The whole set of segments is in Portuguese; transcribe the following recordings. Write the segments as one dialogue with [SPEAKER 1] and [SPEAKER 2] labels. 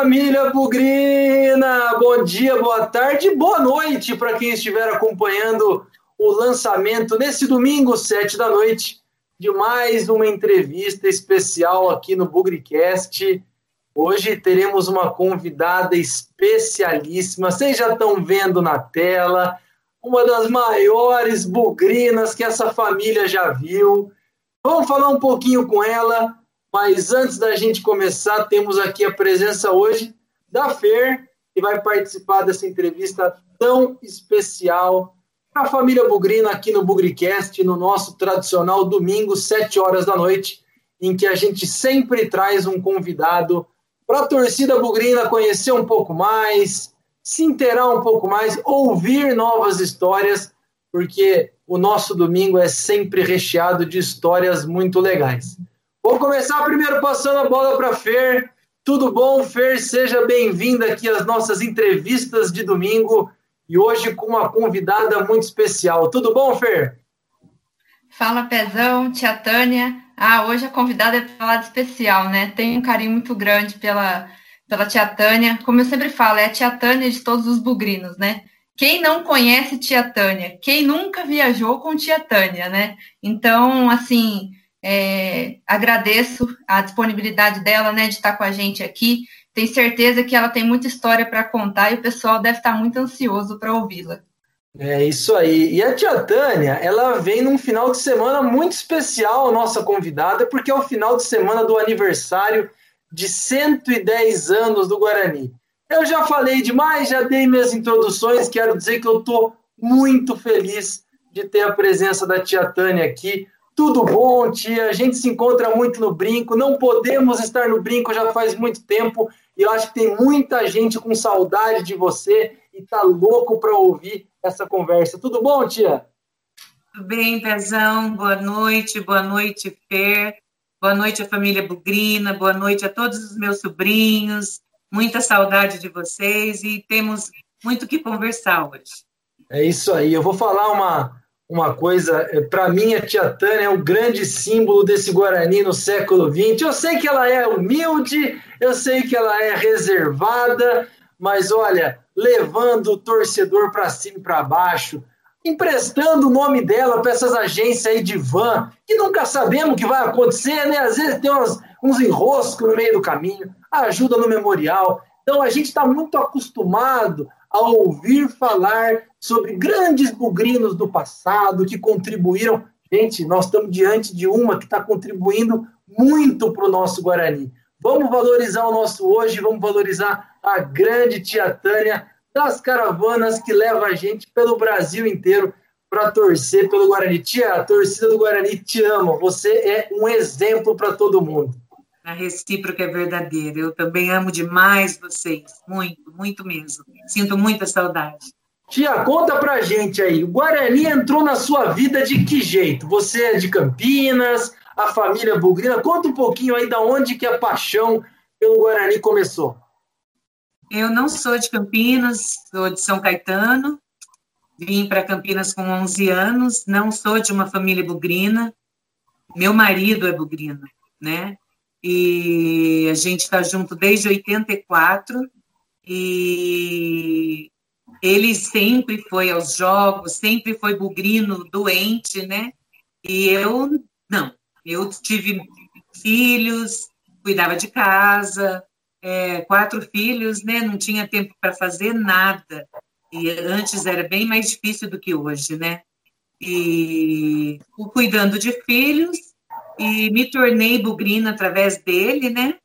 [SPEAKER 1] família Bugrina! Bom dia, boa tarde, boa noite para quem estiver acompanhando o lançamento nesse domingo, sete da noite, de mais uma entrevista especial aqui no Bugricast. Hoje teremos uma convidada especialíssima, vocês já estão vendo na tela, uma das maiores bugrinas que essa família já viu. Vamos falar um pouquinho com ela, mas antes da gente começar, temos aqui a presença hoje da Fer, que vai participar dessa entrevista tão especial a família Bugrina aqui no Bugricast, no nosso tradicional domingo, 7 horas da noite, em que a gente sempre traz um convidado para a torcida bugrina conhecer um pouco mais, se inteirar um pouco mais, ouvir novas histórias, porque o nosso domingo é sempre recheado de histórias muito legais. Vou começar primeiro passando a bola para Fer. Tudo bom, Fer? Seja bem-vinda aqui às nossas entrevistas de domingo e hoje com uma convidada muito especial. Tudo bom, Fer?
[SPEAKER 2] Fala, Pezão, tia Tânia. Ah, hoje a convidada é para lado especial, né? Tenho um carinho muito grande pela, pela tia Tânia. Como eu sempre falo, é a tia Tânia de todos os bugrinos, né? Quem não conhece tia Tânia? Quem nunca viajou com tia Tânia, né? Então, assim, é, agradeço a disponibilidade dela, né, de estar com a gente aqui. Tenho certeza que ela tem muita história para contar e o pessoal deve estar muito ansioso para ouvi-la.
[SPEAKER 1] É isso aí. E a tia Tânia, ela vem num final de semana muito especial, nossa convidada, porque é o final de semana do aniversário de 110 anos do Guarani. Eu já falei demais, já dei minhas introduções, quero dizer que eu estou muito feliz de ter a presença da tia Tânia aqui. Tudo bom, tia? A gente se encontra muito no brinco, não podemos estar no brinco já faz muito tempo e eu acho que tem muita gente com saudade de você e tá louco para ouvir essa conversa. Tudo bom, tia?
[SPEAKER 3] Tudo bem, Pezão. Boa noite, boa noite, Fer. Boa noite à família Bugrina, boa noite a todos os meus sobrinhos. Muita saudade de vocês e temos muito que conversar hoje.
[SPEAKER 1] É isso aí. Eu vou falar uma, uma coisa. É, Para mim, a tia Tânia é o grande símbolo desse Guarani no século XX. Eu sei que ela é humilde, eu sei que ela é reservada, mas olha, levando o torcedor para cima e para baixo, emprestando o nome dela para essas agências aí de van, que nunca sabemos o que vai acontecer, né? Às vezes tem uns, enroscos no meio do caminho, ajuda no memorial. Então a gente está muito acostumado a ouvir falar sobre grandes bugrinos do passado que contribuíram. Gente, nós estamos diante de uma que está contribuindo muito para o nosso Guarani. Vamos valorizar o nosso hoje, vamos valorizar a grande tia Tânia das caravanas que leva a gente pelo Brasil inteiro para torcer pelo Guarani. Tia, a torcida do Guarani te ama. Você é um exemplo para todo mundo.
[SPEAKER 3] A recíproca é verdadeira. Eu também amo demais vocês. Muito, muito mesmo. Sinto muita saudade.
[SPEAKER 1] Tia, conta pra gente aí. O Guarani entrou na sua vida de que jeito? Você é de Campinas, a família Bugrina. Conta um pouquinho aí da onde que a paixão pelo Guarani começou.
[SPEAKER 3] Eu não sou de Campinas, sou de São Caetano. Vim para Campinas com 11 anos. Não sou de uma família bugrina. Meu marido é bugrino, né? E a gente está junto desde 84. E ele sempre foi aos jogos, sempre foi bugrino, doente, né? E eu, não. Eu tive filhos, cuidava de casa, é, quatro filhos, né? Não tinha tempo para fazer nada. E antes era bem mais difícil do que hoje, né? E cuidando de filhos, e me tornei bugrina através dele, né?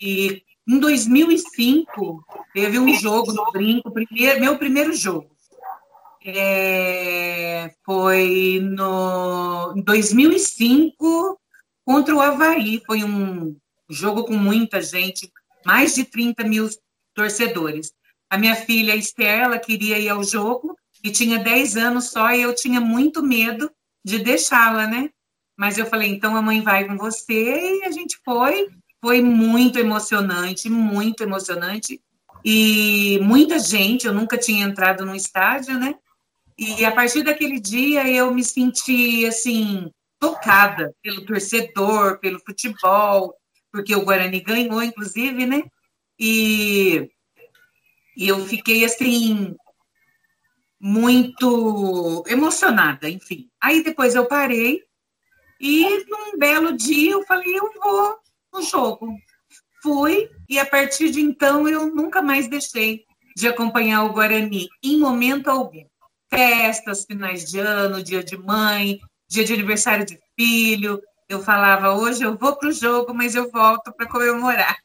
[SPEAKER 3] E em 2005 teve um jogo no brinco, primeiro, meu primeiro jogo. É, foi no em 2005 contra o Havaí. Foi um jogo com muita gente, mais de 30 mil torcedores. A minha filha Esther, ela queria ir ao jogo e tinha 10 anos só e eu tinha muito medo de deixá-la, né? Mas eu falei, então a mãe vai com você e a gente foi. Foi muito emocionante, muito emocionante. E muita gente, eu nunca tinha entrado num estádio, né? E a partir daquele dia eu me senti assim tocada pelo torcedor, pelo futebol, porque o Guarani ganhou, inclusive, né? e, e eu fiquei assim muito emocionada, enfim. Aí depois eu parei e num belo dia eu falei, eu vou no jogo. Fui e a partir de então eu nunca mais deixei de acompanhar o Guarani em momento algum. Festas, finais de ano, dia de mãe, dia de aniversário de filho. Eu falava, hoje eu vou para o jogo, mas eu volto para comemorar.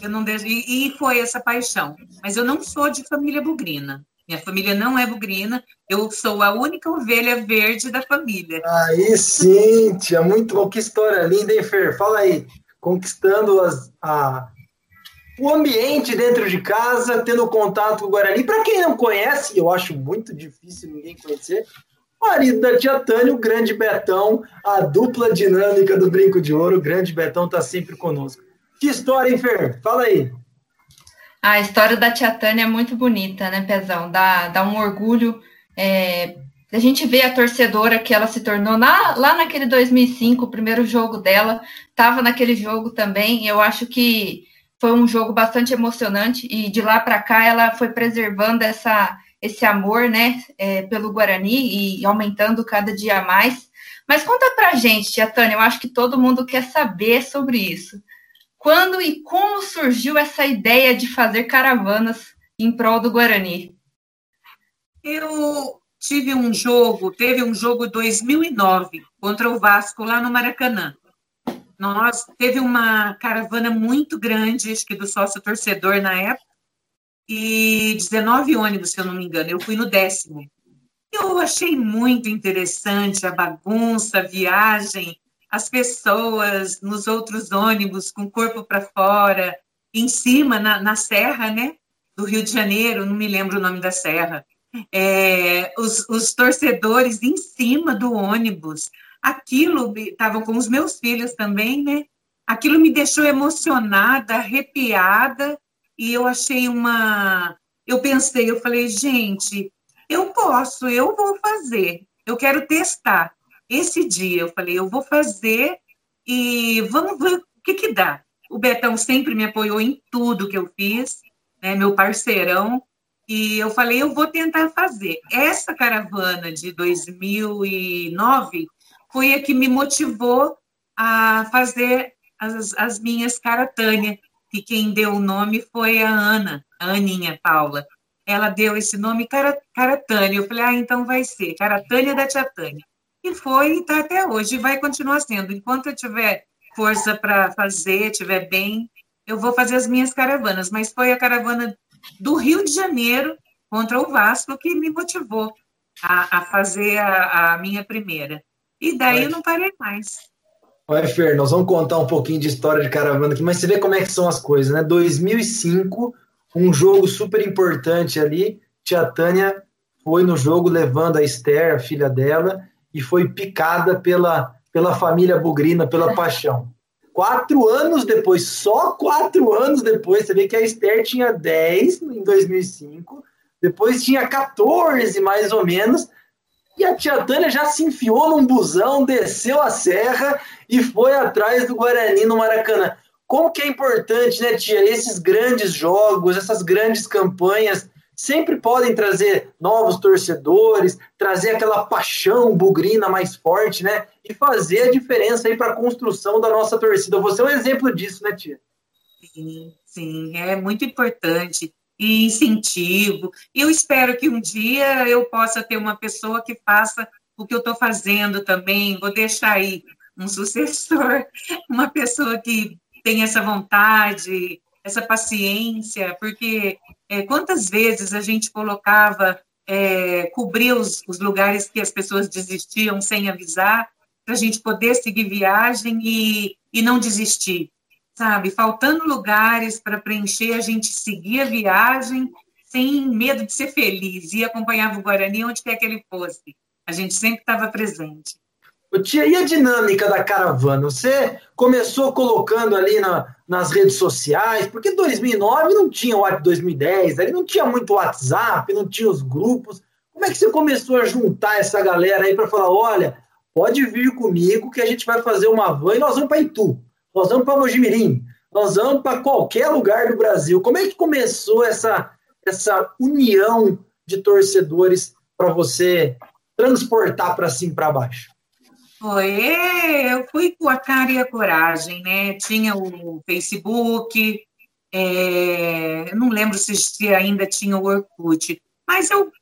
[SPEAKER 3] Eu não deixo... E foi essa paixão. Mas eu não sou de família bugrina. Minha família não é bugrina, eu sou a única ovelha verde da família.
[SPEAKER 1] Aí sim, tia, muito bom. Que história linda, hein, Fer? Fala aí. Conquistando as, a, o ambiente dentro de casa, tendo contato com o Guarani. Para quem não conhece, eu acho muito difícil ninguém conhecer, marido da tia Tânia, o grande Betão, a dupla dinâmica do Brinco de Ouro. O grande Betão está sempre conosco. Que história, hein, Fer? Fala aí.
[SPEAKER 2] A história da tia Tânia é muito bonita, né, Pezão? Dá, dá um orgulho. É, a gente vê a torcedora que ela se tornou na, lá naquele 2005, o primeiro jogo dela, estava naquele jogo também. Eu acho que foi um jogo bastante emocionante e de lá para cá ela foi preservando essa, esse amor, né, é, pelo Guarani e aumentando cada dia mais. Mas conta pra gente, tia Tânia, eu acho que todo mundo quer saber sobre isso. Quando e como surgiu essa ideia de fazer caravanas em prol do Guarani?
[SPEAKER 3] Eu tive um jogo, teve um jogo 2009 contra o Vasco lá no Maracanã. Nós teve uma caravana muito grande, acho que do sócio torcedor na época, e 19 ônibus, se eu não me engano. Eu fui no décimo. Eu achei muito interessante a bagunça, a viagem, as pessoas nos outros ônibus com o corpo para fora, em cima, na, na, serra, né? Do Rio de Janeiro, não me lembro o nome da serra. É, os, os torcedores em cima do ônibus. Aquilo, estavam com os meus filhos também, né? Aquilo me deixou emocionada, arrepiada, e eu achei uma. Eu pensei, eu falei, gente, eu posso, eu vou fazer, eu quero testar esse dia eu falei, eu vou fazer e vamos ver o que, que dá. O Betão sempre me apoiou em tudo que eu fiz, né, meu parceirão, e eu falei, eu vou tentar fazer. Essa caravana de 2009 foi a que me motivou a fazer as, as minhas caratânia, e quem deu o nome foi a Ana, a Aninha Paula. Ela deu esse nome Caratânia. Eu falei, ah, então vai ser Caratânia da Tia Tânia. E foi e está até hoje, e vai continuar sendo. Enquanto eu tiver força para fazer, tiver bem, eu vou fazer as minhas caravanas. Mas foi a caravana do Rio de Janeiro contra o Vasco que me motivou a, a fazer a, a, minha primeira. E daí Vai. eu não parei mais.
[SPEAKER 1] Olha, Fer, nós vamos contar um pouquinho de história de caravana aqui, mas você vê como é que são as coisas, né? 2005, um jogo super importante ali, Tia Tânia foi no jogo levando a Esther, a filha dela, e foi picada pela, pela família bugrina, pela paixão. Quatro anos depois, só quatro anos depois, você vê que a Esther tinha 10 em 2005, depois tinha 14 mais ou menos, e a tia Tânia já se enfiou num busão, desceu a serra e foi atrás do Guarani no Maracanã. Como que é importante, né, tia, esses grandes jogos, essas grandes campanhas sempre podem trazer novos torcedores, trazer aquela paixão bugrina mais forte, né? E fazer a diferença aí para a construção da nossa torcida. Você é um exemplo disso, né, tia?
[SPEAKER 3] Sim, sim, é muito importante. E incentivo. Eu espero que um dia eu possa ter uma pessoa que faça o que eu estou fazendo também. Vou deixar aí um sucessor, uma pessoa que tem essa vontade, essa paciência, porque é, quantas vezes a gente colocava, é, cobrir os, os, lugares que as pessoas desistiam sem avisar, para a gente poder seguir viagem e, e não desistir, sabe? Faltando lugares para preencher, a gente seguia a viagem sem medo de ser feliz e acompanhava o Guarani onde quer que ele fosse. A gente sempre estava presente.
[SPEAKER 1] Tia, e a dinâmica da caravana? Você começou colocando ali na, nas redes sociais, porque 2009 não tinha o 2010, ali não tinha muito WhatsApp, não tinha os grupos. Como é que você começou a juntar essa galera aí para falar, olha, pode vir comigo que a gente vai fazer uma van e nós vamos para Itu, nós vamos para Mojimirim, nós vamos para qualquer lugar do Brasil. Como é que começou essa, essa união de torcedores para você transportar para cima e para baixo?
[SPEAKER 3] Foi, eu fui com a cara e a coragem, né? Tinha o Facebook, é, não lembro se ainda tinha o Orkut, mas eu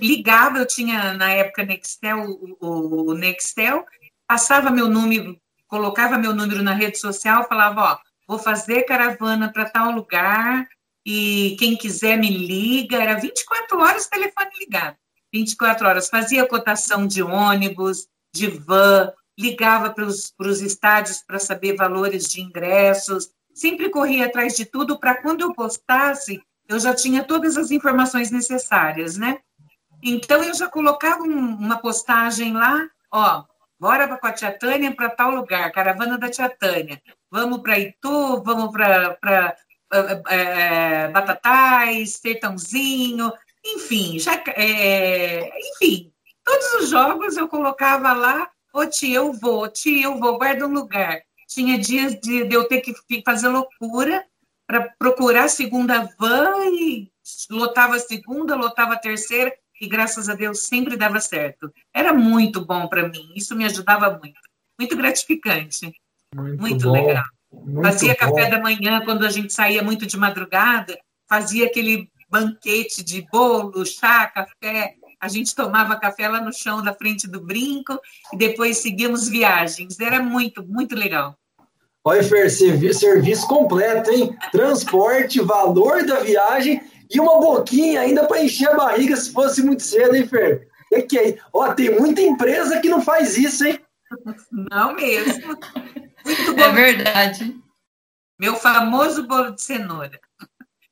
[SPEAKER 3] ligava, eu tinha na época Nextel, o, o Nextel, passava meu número, colocava meu número na rede social, falava, ó, vou fazer caravana para tal lugar e quem quiser me liga, era 24 horas telefone ligado, 24 horas, fazia cotação de ônibus, de van, ligava para os estádios para saber valores de ingressos, sempre corria atrás de tudo para quando eu postasse, eu já tinha todas as informações necessárias, né? Então, eu já colocava um, uma postagem lá, ó, bora com a Tia Tânia para tal lugar, caravana da Tia Tânia. Vamos para Itu, vamos para é, é, Batatais, Sertãozinho, enfim, já, é, enfim, todos os jogos eu colocava lá, ô tia, eu vou, tia, eu vou, guarda um lugar. Tinha dias de, de eu ter que fazer loucura para procurar a segunda van e lotava a segunda, lotava a terceira, e graças a Deus sempre dava certo. Era muito bom para mim, isso me ajudava muito. Muito gratificante. Muito, muito legal. Muito fazia bom. café da manhã quando a gente saía muito de madrugada, fazia aquele banquete de bolo, chá, café. A gente tomava café lá no chão da frente do brinco e depois seguíamos viagens. Era muito, muito legal.
[SPEAKER 1] Olha, Fer, serviço completo, hein? Transporte, valor da viagem e uma boquinha ainda para encher a barriga se fosse muito cedo, hein, Fer? É que aí, ó, tem muita empresa que não faz isso, hein?
[SPEAKER 3] Não mesmo.
[SPEAKER 2] Muito bom. É verdade.
[SPEAKER 3] Meu famoso bolo de cenoura.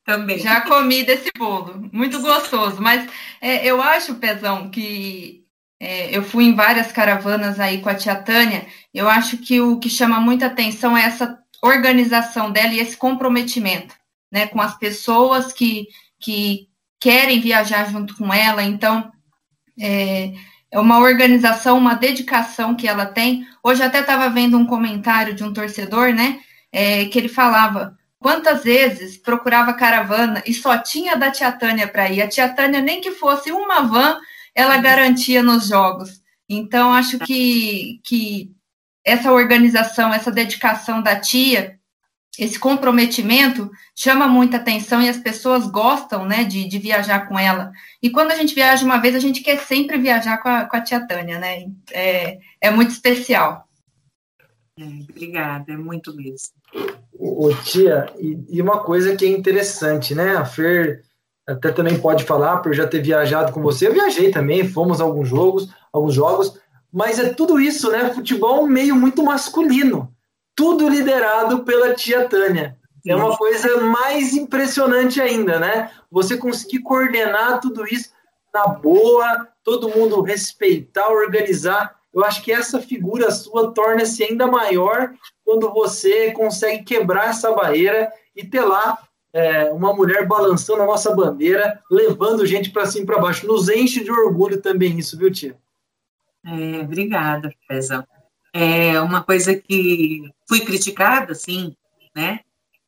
[SPEAKER 3] Também.
[SPEAKER 2] Já comi desse bolo. Muito gostoso. Mas é, eu acho, Pezão, que é, eu fui em várias caravanas aí com a tia Tânia. Eu acho que o que chama muita atenção é essa organização dela e esse comprometimento né, com as pessoas que que querem viajar junto com ela. Então, é, é uma organização, uma dedicação que ela tem. Hoje até estava vendo um comentário de um torcedor, né? É, que ele falava quantas vezes procurava caravana e só tinha da Tia Tânia para ir. A Tia Tânia, nem que fosse uma van, ela garantia nos jogos. Então, acho que, que essa organização, essa dedicação da tia esse comprometimento chama muita atenção e as pessoas gostam né, de, de, viajar com ela. E quando a gente viaja uma vez, a gente quer sempre viajar com a, com a tia Tânia, né? É, é muito especial.
[SPEAKER 3] É, obrigada, é muito mesmo.
[SPEAKER 1] Ô, tia, e, e, uma coisa que é interessante, né? A Fer até também pode falar, por já ter viajado com você. Eu viajei também, fomos a alguns jogos, alguns jogos, mas é tudo isso, né? Futebol é um meio muito masculino tudo liderado pela tia Tânia. É uma coisa mais impressionante ainda, né? Você conseguir coordenar tudo isso na boa, todo mundo respeitar, organizar. Eu acho que essa figura sua torna-se ainda maior quando você consegue quebrar essa barreira e ter lá é, uma mulher balançando a nossa bandeira, levando gente para cima e para baixo. Nos enche de orgulho também isso, viu, tia?
[SPEAKER 3] É, obrigada, Pezão é uma coisa que fui criticada, sim, né?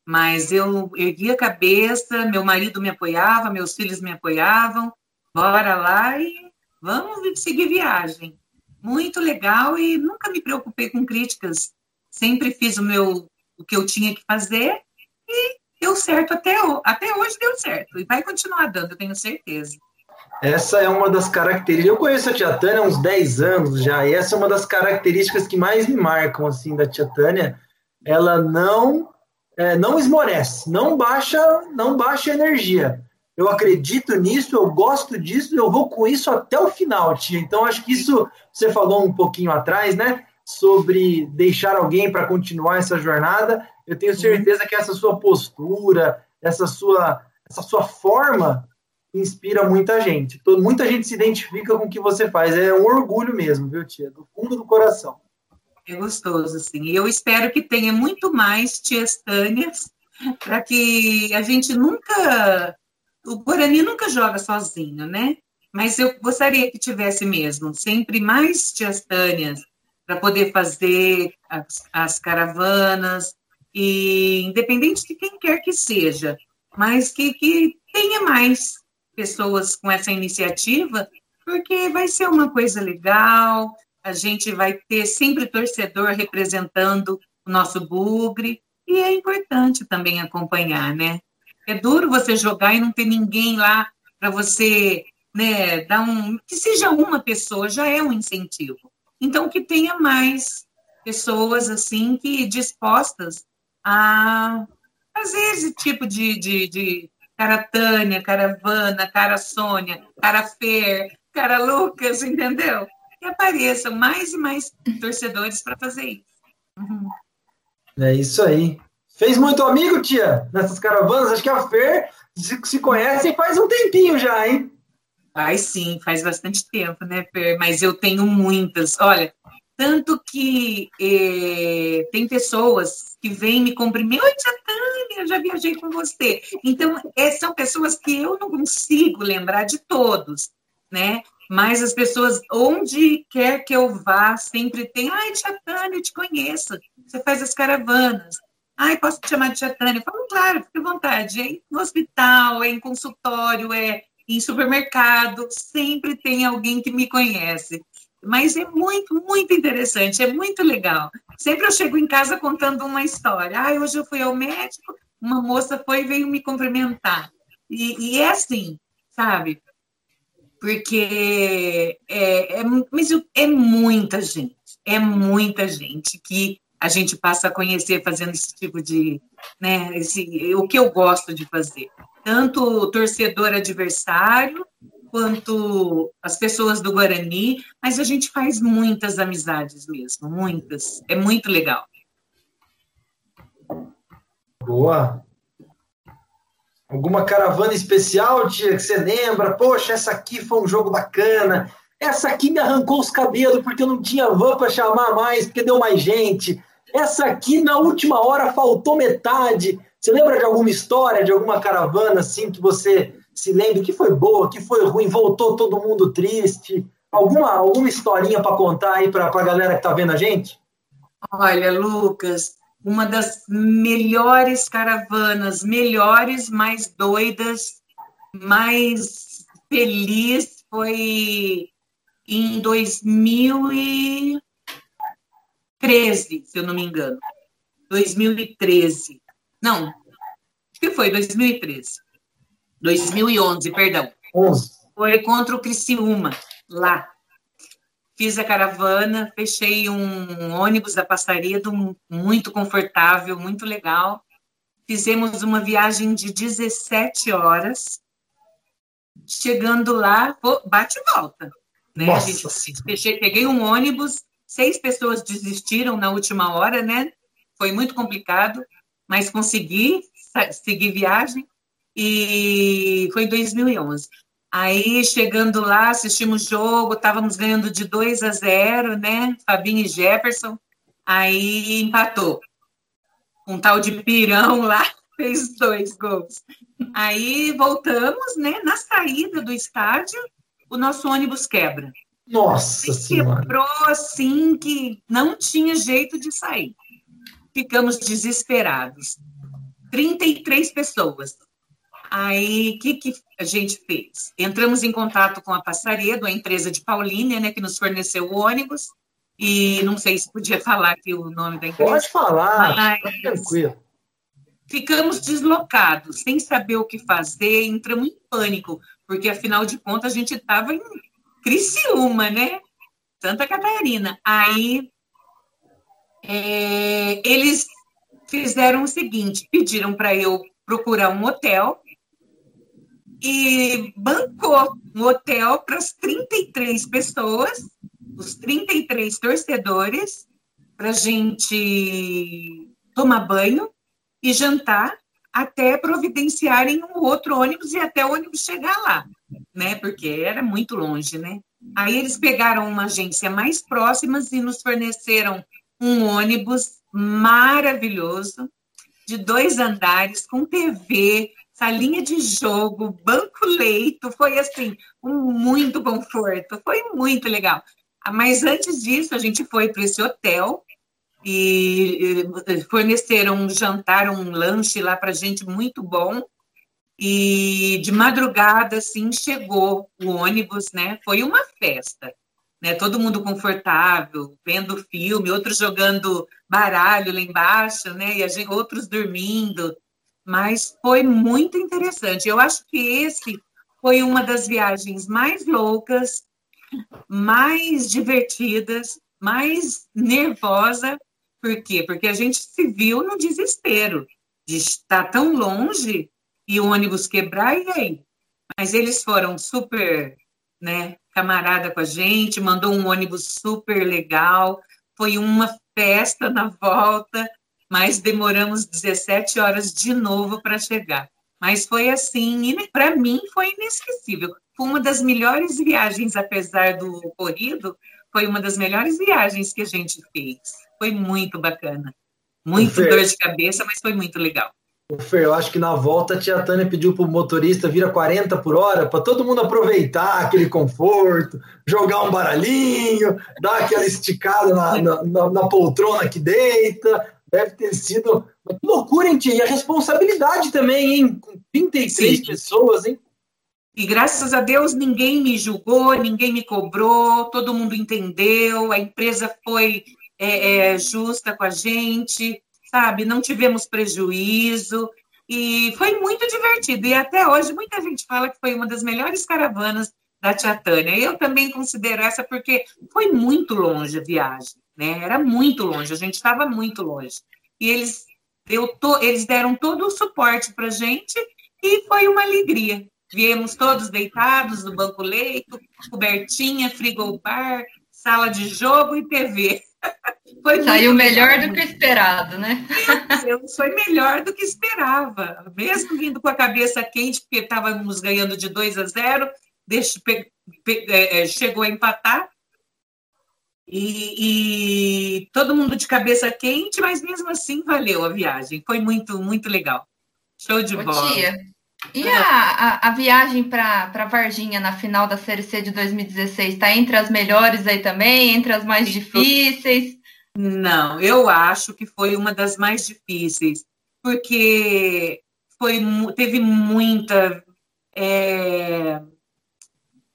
[SPEAKER 3] Mas eu ergui a cabeça, meu marido me apoiava, meus filhos me apoiavam, bora lá e vamos seguir viagem. Muito legal e nunca me preocupei com críticas. Sempre fiz o meu o que eu tinha que fazer e deu certo até, até hoje deu certo e vai continuar dando, eu tenho certeza.
[SPEAKER 1] Essa é uma das características. Eu conheço a Tia Tânia há uns 10 anos já, e essa é uma das características que mais me marcam assim da Tia Tânia. Ela não é, não esmorece, não baixa, não baixa energia. Eu acredito nisso, eu gosto disso, eu vou com isso até o final, tia. Então acho que isso você falou um pouquinho atrás, né? Sobre deixar alguém para continuar essa jornada. Eu tenho certeza que essa sua postura, essa sua essa sua forma inspira muita gente. Muita gente se identifica com o que você faz. É um orgulho mesmo, viu, tia? Do fundo do coração.
[SPEAKER 3] É gostoso, assim. E eu espero que tenha muito mais tias Tânias, para que a gente nunca. O Guarani nunca joga sozinho, né? Mas eu gostaria que tivesse mesmo, sempre mais tias Tânias, para poder fazer as, as caravanas, e independente de quem quer que seja, mas que, que tenha mais pessoas com essa iniciativa, porque vai ser uma coisa legal, a gente vai ter sempre torcedor representando o nosso bugre, e é importante também acompanhar, né? É duro você jogar e não ter ninguém lá para você, né, dar um, que seja uma pessoa já é um incentivo. Então que tenha mais pessoas assim que dispostas a fazer esse tipo de, de, de cara Tânia, caravana, cara Sônia, cara Fer, cara Lucas, entendeu? Que apareçam mais e mais torcedores para fazer isso. Uhum.
[SPEAKER 1] É isso aí. Fez muito amigo, tia, nessas caravanas? Acho que a Fer se, se conhece faz um tempinho já, hein?
[SPEAKER 3] Faz sim, faz bastante tempo, né, Fer? Mas eu tenho muitas. Olha, tanto que eh, tem pessoas que vêm me cumprimentar. Oi, tia Tânia, já viajei com você. Então, é, são pessoas que eu não consigo lembrar de todos, né? Mas as pessoas, onde quer que eu vá, sempre tem. Ai, tia Tânia, eu te conheço. Você faz as caravanas. Ai, posso te chamar de tia Tânia? Eu falo, claro, fique à vontade. É no hospital, é em consultório, é em supermercado. Sempre tem alguém que me conhece. Mas é muito, muito interessante, é muito legal. Sempre eu chego em casa contando uma história. Ah, hoje eu fui ao médico, uma moça foi e veio me cumprimentar. E, e é assim, sabe? Porque é, é, mas é muita gente, é muita gente que a gente passa a conhecer fazendo esse tipo de, né, esse, o que eu gosto de fazer. Tanto torcedor adversário, quanto as pessoas do Guarani, mas a gente faz muitas amizades mesmo, muitas. É muito legal.
[SPEAKER 1] Boa. Alguma caravana especial, tia, que você lembra? Poxa, essa aqui foi um jogo bacana. Essa aqui me arrancou os cabelos porque eu não tinha van para chamar mais, porque deu mais gente. Essa aqui, na última hora, faltou metade. Você lembra de alguma história, de alguma caravana assim que você se lembre que foi boa, que foi ruim, voltou todo mundo triste? Alguma, alguma historinha para contar aí para a galera que está vendo a gente?
[SPEAKER 3] Olha, Lucas, uma das melhores caravanas, melhores, mais doidas, mais feliz foi em 2013, se eu não me engano. 2013. Não, que foi 2013. 2011, perdão. 11. Foi contra o Criciúma, lá. Fiz a caravana, fechei um ônibus da Passaredo, muito confortável, muito legal. Fizemos uma viagem de 17 horas. Chegando lá, bate e volta. Né? Nossa. Gente, fechei, peguei um ônibus, seis pessoas desistiram na última hora, né? Foi muito complicado, mas consegui seguir viagem e foi em 2011. Aí, chegando lá, assistimos o jogo, estávamos ganhando de 2 a 0, né? Fabinho e Jefferson. Aí empatou. Um tal de Pirão lá fez dois gols. Aí voltamos, né? Na saída do estádio, o nosso ônibus quebra.
[SPEAKER 1] Nossa Senhora!
[SPEAKER 3] Quebrou assim que não tinha jeito de sair. Ficamos desesperados. 33 pessoas. Aí, o que, que a gente fez? Entramos em contato com a Passaredo, a empresa de Paulínia, né, que nos forneceu o ônibus, e não sei se podia falar aqui o nome da empresa.
[SPEAKER 1] Pode falar, mas... Tranquilo.
[SPEAKER 3] Ficamos deslocados, sem saber o que fazer, entramos em pânico, porque afinal de contas a gente estava em Criciúma, né? Santa Catarina. Aí é, eles fizeram o seguinte: pediram para eu procurar um hotel e bancou um hotel para as 33 pessoas, os 33 torcedores, para gente tomar banho e jantar até providenciarem um outro ônibus e até o ônibus chegar lá, né? Porque era muito longe, né? Aí eles pegaram uma agência mais próxima e nos forneceram um ônibus maravilhoso de dois andares com TV, salinha de jogo, banco leito, foi assim, um muito conforto, foi muito legal. Ah, mas antes disso, a gente foi para esse hotel e forneceram um jantar, um lanche lá para gente muito bom. E de madrugada, assim, chegou o ônibus, né? Foi uma festa, né? Todo mundo confortável, vendo filme, outros jogando baralho lá embaixo, né? E gente, outros dormindo. Mas foi muito interessante. Eu acho que esse foi uma das viagens mais loucas, mais divertidas, mais nervosa por quê? Porque a gente se viu no desespero de estar tão longe e o ônibus quebrar, e aí? Mas eles foram super, né, camarada com a gente, mandou um ônibus super legal, foi uma festa na volta, mas demoramos 17 horas de novo para chegar. Mas foi assim, para mim foi inesquecível. Foi uma das melhores viagens, apesar do ocorrido, foi uma das melhores viagens que a gente fez. Foi muito bacana. Muito Fer, dor de cabeça, mas foi muito legal.
[SPEAKER 1] Fer, eu acho que na volta a tia Tânia pediu para o motorista vir a 40 por hora para todo mundo aproveitar aquele conforto, jogar um baralhinho, dar aquela esticada na, na, na, na poltrona que deita. Deve ter sido uma loucura, hein, tia? E a responsabilidade também, hein? Com 33 Sim. pessoas, hein?
[SPEAKER 3] E graças a Deus ninguém me julgou, ninguém me cobrou, todo mundo entendeu, a empresa foi é, é, justa com a gente, sabe? Não tivemos prejuízo e foi muito divertido. E até hoje muita gente fala que foi uma das melhores caravanas da Tia Tânia. Eu também considero essa porque foi muito longe a viagem, né? Era muito longe, a gente estava muito longe. E eles, eu to, eles deram todo o suporte para a gente e foi uma alegria. Viemos todos deitados no banco leito, cobertinha, frigobar, sala de jogo e TV.
[SPEAKER 2] Foi Saiu melhor do que esperado, né?
[SPEAKER 3] Foi melhor do que esperava. Mesmo vindo com a cabeça quente, porque estávamos ganhando de 2 a 0, deixa, pe, pe, é, é, chegou a empatar. E, e, todo mundo de cabeça quente, mas mesmo assim valeu a viagem. Foi muito, muito legal. Show de Ô, bola.
[SPEAKER 2] Tia, e a, a, a viagem para Varginha na final da Série C de 2016 está entre as melhores aí também, entre as mais difíceis?
[SPEAKER 3] Não, eu acho que foi uma das mais difíceis, porque foi, teve muita. É,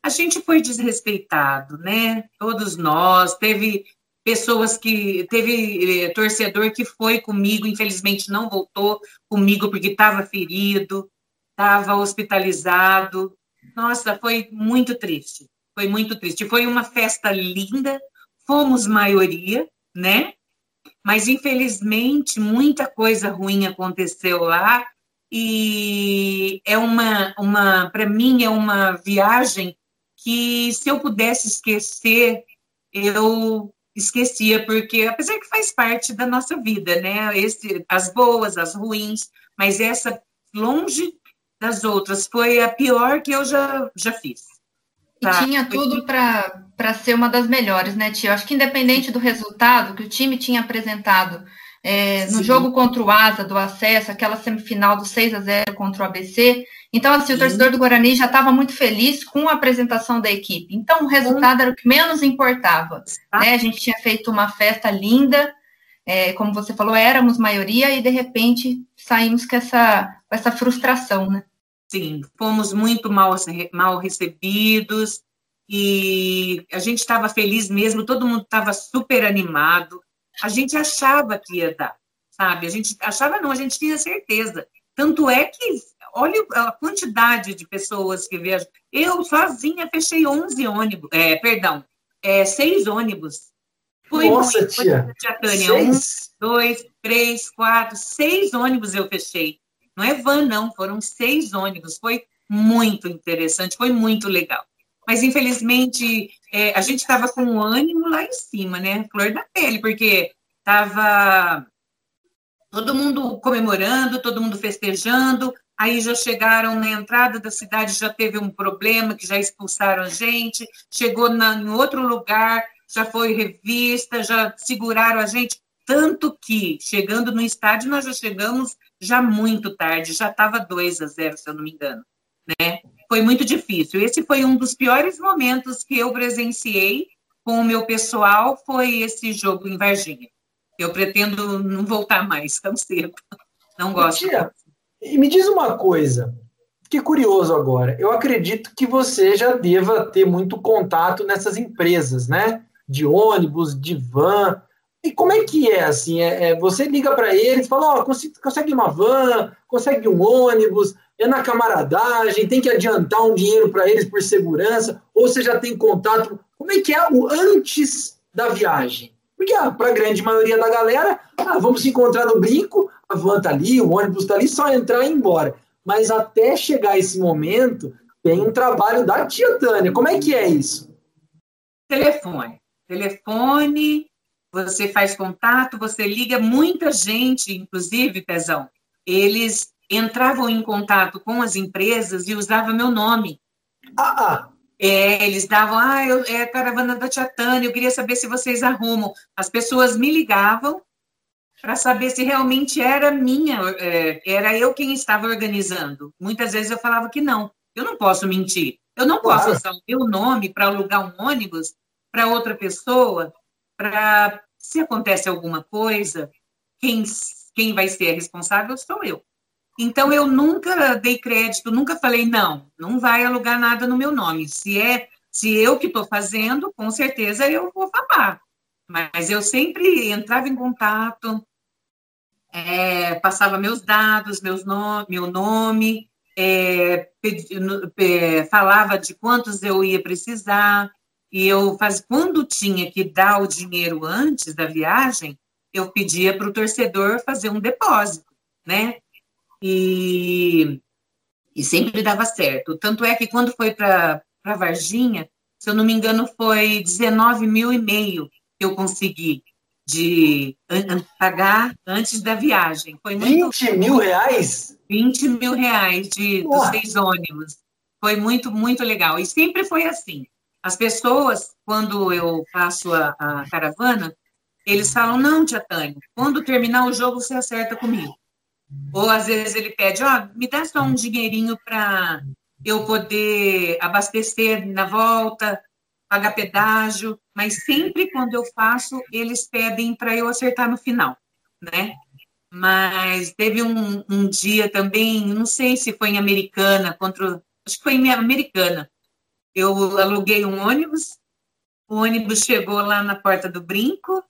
[SPEAKER 3] a gente foi desrespeitado, né? Todos nós. Teve pessoas que. Teve é, torcedor que foi comigo, infelizmente não voltou comigo porque estava ferido estava hospitalizado. Nossa, foi muito triste. Foi muito triste. Foi uma festa linda, fomos maioria, né? Mas infelizmente muita coisa ruim aconteceu lá e é uma, uma para mim é uma viagem que se eu pudesse esquecer eu esquecia porque apesar que faz parte da nossa vida, né? Esse, as boas, as ruins, mas essa longe das outras. Foi a pior que eu já, já fiz.
[SPEAKER 2] Tá? E tinha tudo para ser uma das melhores, né, Tia? Acho que independente do resultado que o time tinha apresentado é, no jogo contra o Asa, do acesso, aquela semifinal do 6 a 0 contra o ABC. Então, assim, Sim. o torcedor do Guarani já estava muito feliz com a apresentação da equipe. Então, o resultado era o que menos importava. Ah. Né? A gente tinha feito uma festa linda, é, como você falou, éramos maioria e, de repente, saímos com essa, com essa frustração, né?
[SPEAKER 3] Sim, fomos muito mal, mal recebidos e a gente estava feliz mesmo, todo mundo estava super animado. A gente achava que ia dar, sabe? A gente achava não, a gente tinha certeza. Tanto é que, olha a quantidade de pessoas que viajam. Eu sozinha fechei 11 ônibus, é, perdão, é, seis ônibus.
[SPEAKER 1] Foi Nossa, muito, tia.
[SPEAKER 3] tia Tânia. Um, dois, três, quatro, seis ônibus eu fechei. Não é van, não, foram seis ônibus. Foi muito interessante, foi muito legal. Mas, infelizmente, é, a gente estava com o ânimo lá em cima, né? Flor da pele, porque estava todo mundo comemorando, todo mundo festejando. Aí já chegaram na entrada da cidade, já teve um problema, que já expulsaram a gente. Chegou na, em outro lugar, já foi revista, já seguraram a gente. Tanto que, chegando no estádio, nós já chegamos já muito tarde, já estava 2 a 0, se eu não me engano, né? Foi muito difícil. Esse foi um dos piores momentos que eu presenciei com o meu pessoal, foi esse jogo em Varginha. Eu pretendo não voltar mais tão cedo. Não gosto. Tia,
[SPEAKER 1] e me diz uma coisa, que curioso agora. Eu acredito que você já deva ter muito contato nessas empresas, né? De ônibus, de van. E como é que é assim? É, é você liga para eles, fala, ó, oh, consegue uma van, consegue um ônibus, é na camaradagem, tem que adiantar um dinheiro para eles por segurança, ou você já tem contato? Como é que é o antes da viagem? Porque ah, para a grande maioria da galera, ah, vamos se encontrar no brinco, a van tá ali, o ônibus tá ali, só entrar e ir embora. Mas até chegar esse momento, tem um trabalho da tia Tânia. Como é que é isso?
[SPEAKER 3] Telefone. Telefone, você faz contato, você liga, muita gente, inclusive, Pezão, eles entravam em contato com as empresas e usavam meu nome.
[SPEAKER 1] Ah, ah.
[SPEAKER 3] É, eles davam, ah, eu, é a caravana da Tia Tânia, eu queria saber se vocês arrumam. As pessoas me ligavam para saber se realmente era minha, é, era eu quem estava organizando. Muitas vezes eu falava que não, eu não posso mentir. Eu não posso claro. usar o meu nome para alugar um ônibus para outra pessoa, para se acontece alguma coisa, quem, quem vai ser responsável sou eu. Então, eu nunca dei crédito, nunca falei, não, não vai alugar nada no meu nome. Se é, se eu que estou fazendo, com certeza eu vou falar. Mas eu sempre entrava em contato, é, passava meus dados, meus no, meu nome, é, pedi, é, falava de quantos eu ia precisar, e eu faz, quando tinha que dar o dinheiro antes da viagem, eu pedia para o torcedor fazer um depósito, né? e, e sempre dava certo. Tanto é que quando foi para Varginha, se eu não me engano, foi 19 mil e meio que eu consegui de pagar antes da viagem. Foi
[SPEAKER 1] muito, 20 mil reais?
[SPEAKER 3] 20 mil reais de, dos seis ônibus. Foi muito, muito legal. E sempre foi assim. As pessoas, quando eu faço a, a caravana, eles falam, não, tia Tânia, quando terminar o jogo, você acerta comigo. Ou às vezes ele pede, ó, oh, me dá só um dinheirinho para eu poder abastecer na volta, pagar pedágio, mas sempre quando eu faço, eles pedem para eu acertar no final, né? Mas teve um, um, dia também, não sei se foi em Americana, contra, acho que foi em Americana. Eu aluguei um ônibus, o ônibus chegou lá na porta do brinco,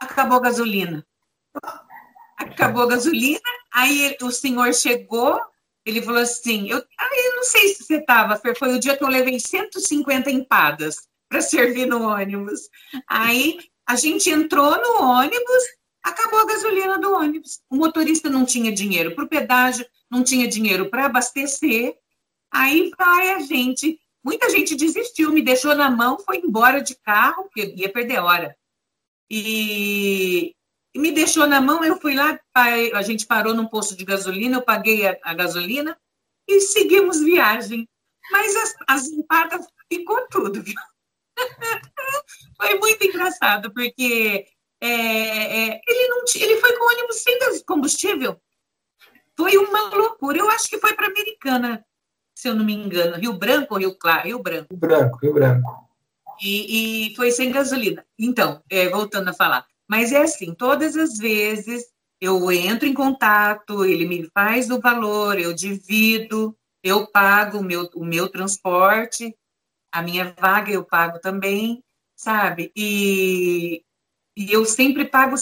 [SPEAKER 3] acabou a gasolina acabou a gasolina, aí o senhor chegou, ele falou assim, eu, eu não sei se você estava, foi o dia que eu levei 150 empadas para servir no ônibus. Aí a gente entrou no ônibus, acabou a gasolina do ônibus. O motorista não tinha dinheiro para o pedágio, não tinha dinheiro para abastecer. Aí vai a gente, muita gente desistiu, me deixou na mão, foi embora de carro, porque ia perder hora. E me deixou na mão, eu fui lá, a gente parou num posto de gasolina, eu paguei a, a gasolina e seguimos viagem. Mas as, as empadas ficou tudo, viu? foi muito engraçado, porque é, é, ele, não, ele foi com ônibus sem combustível. Foi uma loucura. Eu acho que foi para Americana, se eu não me engano. Rio Branco ou Rio Claro? Rio Branco.
[SPEAKER 1] Rio Branco, Rio Branco.
[SPEAKER 3] E, e foi sem gasolina. Então, é, voltando a falar, mas é assim, todas as vezes eu entro em contato, ele me faz o valor, eu divido, eu pago o meu, o meu transporte, a minha vaga eu pago também, sabe? E, e eu sempre pago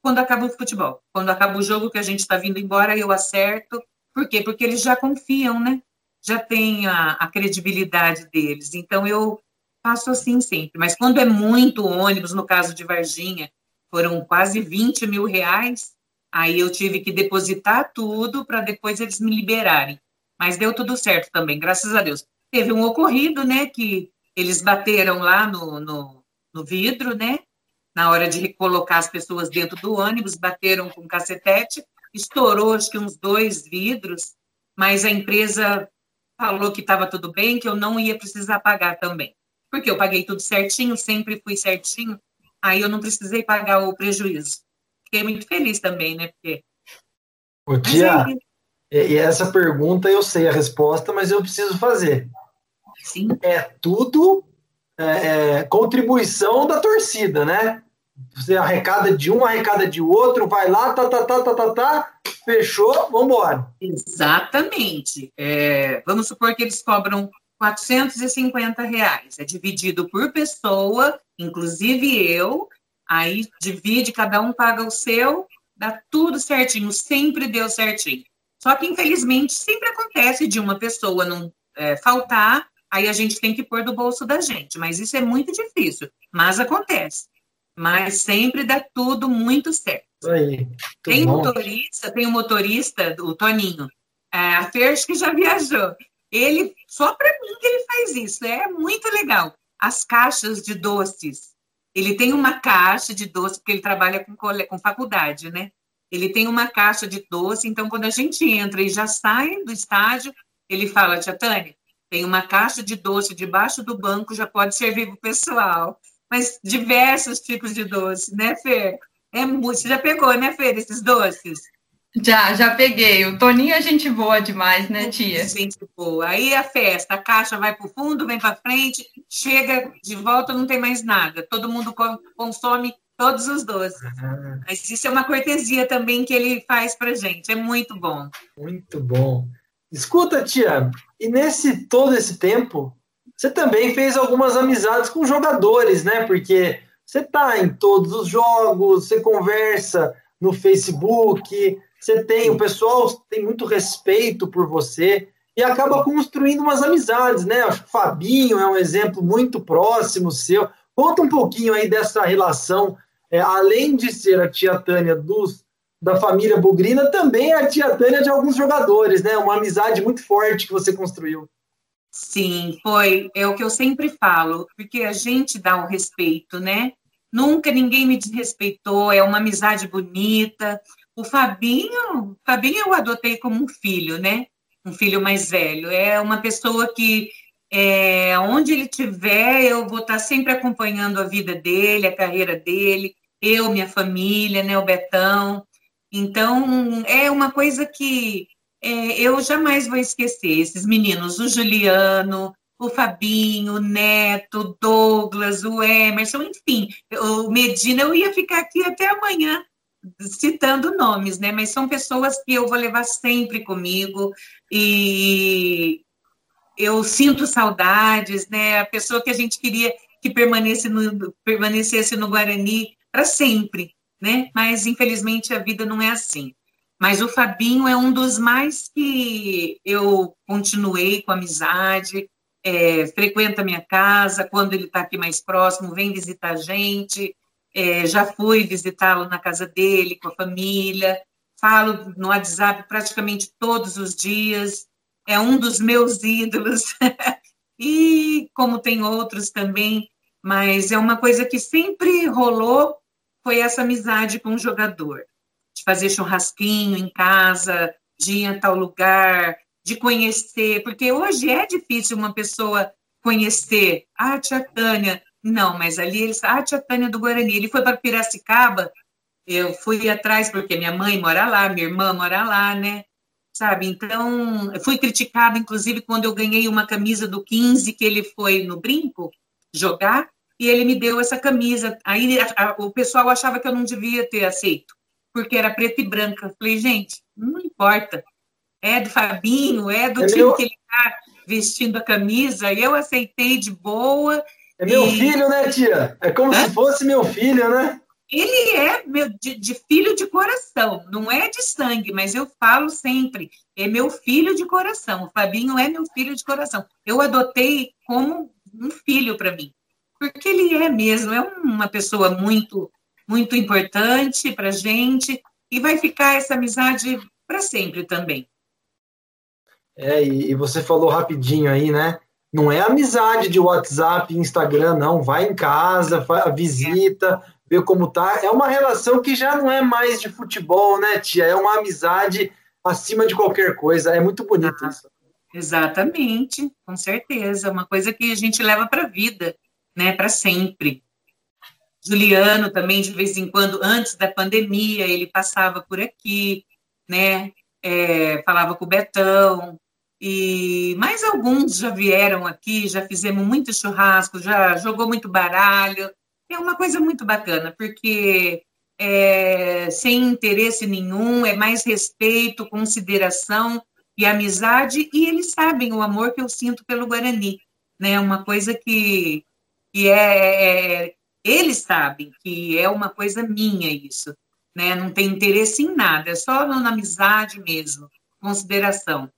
[SPEAKER 3] quando acaba o futebol. Quando acaba o jogo que a gente está vindo embora, eu acerto. Por quê? Porque eles já confiam, né? Já tem a, a credibilidade deles. Então eu faço assim sempre. Mas quando é muito ônibus, no caso de Varginha, foram quase 20 mil reais. Aí eu tive que depositar tudo para depois eles me liberarem. Mas deu tudo certo também, graças a Deus. Teve um ocorrido, né, que eles bateram lá no, no, no vidro, né, na hora de recolocar as pessoas dentro do ônibus, bateram com cacetete, estourou acho que uns dois vidros, mas a empresa falou que estava tudo bem, que eu não ia precisar pagar também. Porque eu paguei tudo certinho, sempre fui certinho, Aí eu não precisei pagar o prejuízo. Fiquei muito feliz também, né? Porque.
[SPEAKER 1] Ô, tia, e essa pergunta eu sei a resposta, mas eu preciso fazer.
[SPEAKER 3] Sim.
[SPEAKER 1] É tudo é, é, contribuição da torcida, né? Você arrecada de um, arrecada de outro, vai lá, tá, tá, tá, tá, tá, tá, fechou, vamos embora.
[SPEAKER 3] Exatamente. É, vamos supor que eles cobram 450 reais. É dividido por pessoa, inclusive eu. Aí divide, cada um paga o seu, dá tudo certinho, sempre deu certinho. Só que, infelizmente, sempre acontece de uma pessoa não é, faltar, aí a gente tem que pôr do bolso da gente. Mas isso é muito difícil, mas acontece mas sempre dá tudo muito certo.
[SPEAKER 1] Aí,
[SPEAKER 3] tem bom. motorista, tem um motorista, o Toninho, é, a Ferch que já viajou. Ele, só para mim que ele faz isso, é muito legal. As caixas de doces. Ele tem uma caixa de doce, porque ele trabalha com, com faculdade, né? Ele tem uma caixa de doce, então quando a gente entra e já sai do estádio, ele fala, Tia Tânia, tem uma caixa de doce debaixo do banco, já pode servir para o pessoal mas diversos tipos de doce, né, Fer? É muito. Você já pegou, né, Fer, esses doces?
[SPEAKER 2] Já, já peguei. O Toninho é gente boa demais, né, tia?
[SPEAKER 3] Gente boa. Aí a festa, a caixa vai para o fundo, vem para frente, chega de volta, não tem mais nada. Todo mundo consome todos os doces. Uhum. Mas isso é uma cortesia também que ele faz para gente. É muito bom.
[SPEAKER 1] Muito bom. Escuta, tia, e nesse todo esse tempo, você também fez algumas amizades com jogadores, né? Porque você está em todos os jogos, você conversa no Facebook, você tem, o pessoal tem muito respeito por você e acaba construindo umas amizades, né? Acho que o Fabinho é um exemplo muito próximo seu. Conta um pouquinho aí dessa relação, é, além de ser a tia Tânia dos, da família Bugrina, também é a tia Tânia de alguns jogadores, né? Uma amizade muito forte que você construiu.
[SPEAKER 3] Sim, foi. É o que eu sempre falo, porque a gente dá o respeito, né? Nunca ninguém me desrespeitou, é uma amizade bonita. O Fabinho, Fabinho eu adotei como um filho, né? Um filho mais velho. É uma pessoa que, é, onde ele estiver, eu vou estar sempre acompanhando a vida dele, a carreira dele, eu, minha família, né? O Betão. Então, é uma coisa que é, eu jamais vou esquecer esses meninos, o Juliano, o Fabinho, o Neto, o Douglas, o Emerson, enfim, o Medina, eu ia ficar aqui até amanhã citando nomes, né? Mas são pessoas que eu vou levar sempre comigo e eu sinto saudades, né? A pessoa que a gente queria que permanecesse no, permanecesse no Guarani para sempre, né? Mas infelizmente a vida não é assim. Mas o Fabinho é um dos mais que eu continuei com amizade, é, frequenta minha casa, quando ele está aqui mais próximo, vem visitar a gente. É, já fui visitá-lo na casa dele, com a família. Falo no WhatsApp praticamente todos os dias. É um dos meus ídolos. e como tem outros também, mas é uma coisa que sempre rolou, foi essa amizade com o jogador de fazer churrasquinho em casa, de ir a tal lugar, de conhecer, porque hoje é difícil uma pessoa conhecer. Ah, tia Tânia. Não, mas ali ele ah, tia Tânia do Guarani. Ele foi para Piracicaba, eu fui atrás, porque minha mãe mora lá, minha irmã mora lá, né? Sabe? Então, fui criticada, inclusive, quando eu ganhei uma camisa do 15, que ele foi no brinco jogar, e ele me deu essa camisa. Aí a, a, o pessoal achava que eu não devia ter aceito porque era preta e branca. falei, gente, não importa. É do Fabinho, é do é time que ele está vestindo a camisa, e eu aceitei de boa.
[SPEAKER 1] É meu e... filho, né, tia? É como Hã? se fosse meu filho, né?
[SPEAKER 3] Ele é meu, de, de, filho de coração, não é de sangue, mas eu falo sempre, é meu filho de coração. O Fabinho é meu filho de coração. Eu adotei como um filho para mim, porque ele é mesmo, é uma pessoa muito muito importante para a gente e vai ficar essa amizade para sempre também.
[SPEAKER 1] É, e, você falou rapidinho aí, né? Não é amizade de WhatsApp e Instagram, não. Vai em casa, faz, visita, vê como tá. É uma relação que já não é mais de futebol, né, tia? É uma amizade acima de qualquer coisa. É muito bonito ah, isso.
[SPEAKER 3] Exatamente, com certeza. Uma coisa que a gente leva para a vida, né? Para sempre. Juliano também, de vez em quando, antes da pandemia, ele passava por aqui, né? É, falava com o Betão, e mais alguns já vieram aqui, já fizemos muito churrasco, já jogou muito baralho, é uma coisa muito bacana, porque é, sem interesse nenhum, é mais respeito, consideração e amizade, e eles sabem o amor que eu sinto pelo Guarani, né? Uma coisa que, que é, é eles sabem que é uma coisa minha isso, né? Não tem interesse em nada, é só na amizade mesmo, consideração.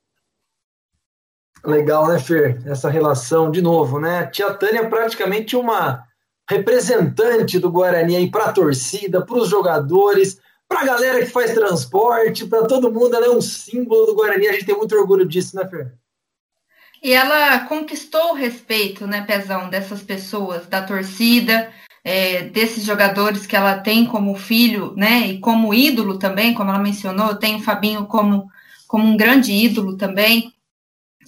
[SPEAKER 1] Legal, né, Fer? Essa relação, de novo, né? Tia Tânia é praticamente uma representante do Guarani aí para a torcida, para os jogadores, para a galera que faz transporte, para todo mundo. Ela é um símbolo do Guarani. A gente tem muito orgulho disso, né, Fer?
[SPEAKER 2] E ela conquistou o respeito, né, Pezão, dessas pessoas, da torcida, é, desses jogadores que ela tem como filho, né, e como ídolo também, como ela mencionou, tem o Fabinho como, como um grande ídolo também.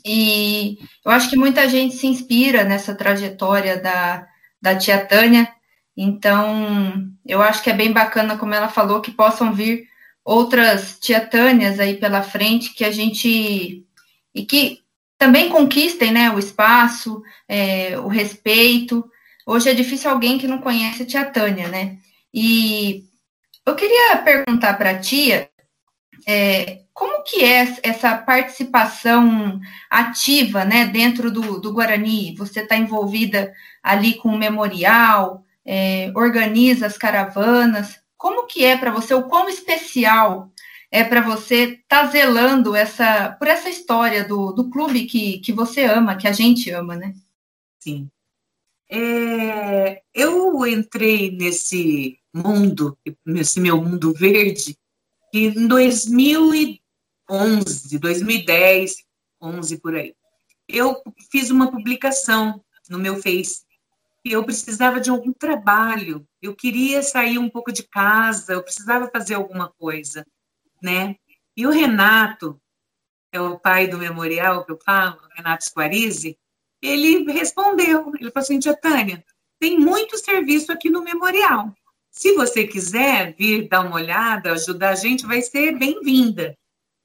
[SPEAKER 2] E eu acho que muita gente se inspira nessa trajetória da, da tia Tânia. Então, eu acho que é bem bacana, como ela falou, que possam vir outras tia Tânias aí pela frente, que a gente. e que também conquistem né, o espaço, é, o respeito. Hoje é difícil alguém que não conhece a tia Tânia, né? E eu queria perguntar para a tia é, como que é essa participação ativa né, dentro do, do Guarani? Você está envolvida ali com o memorial, é, organiza as caravanas. Como que é para você, o quão especial é para você estar tá zelando essa, por essa história do, do clube que, que você ama, que a gente ama, né?
[SPEAKER 3] Sim. É, eu entrei nesse mundo, nesse meu mundo verde, em 2011, 2010, 11 por aí. Eu fiz uma publicação no meu Face eu precisava de algum trabalho, eu queria sair um pouco de casa, eu precisava fazer alguma coisa, né? E o Renato, é o pai do memorial que eu falo, Renato Squarize, ele respondeu, ele falou assim, tia Tânia, tem muito serviço aqui no memorial. Se você quiser vir dar uma olhada, ajudar a gente, vai ser bem-vinda.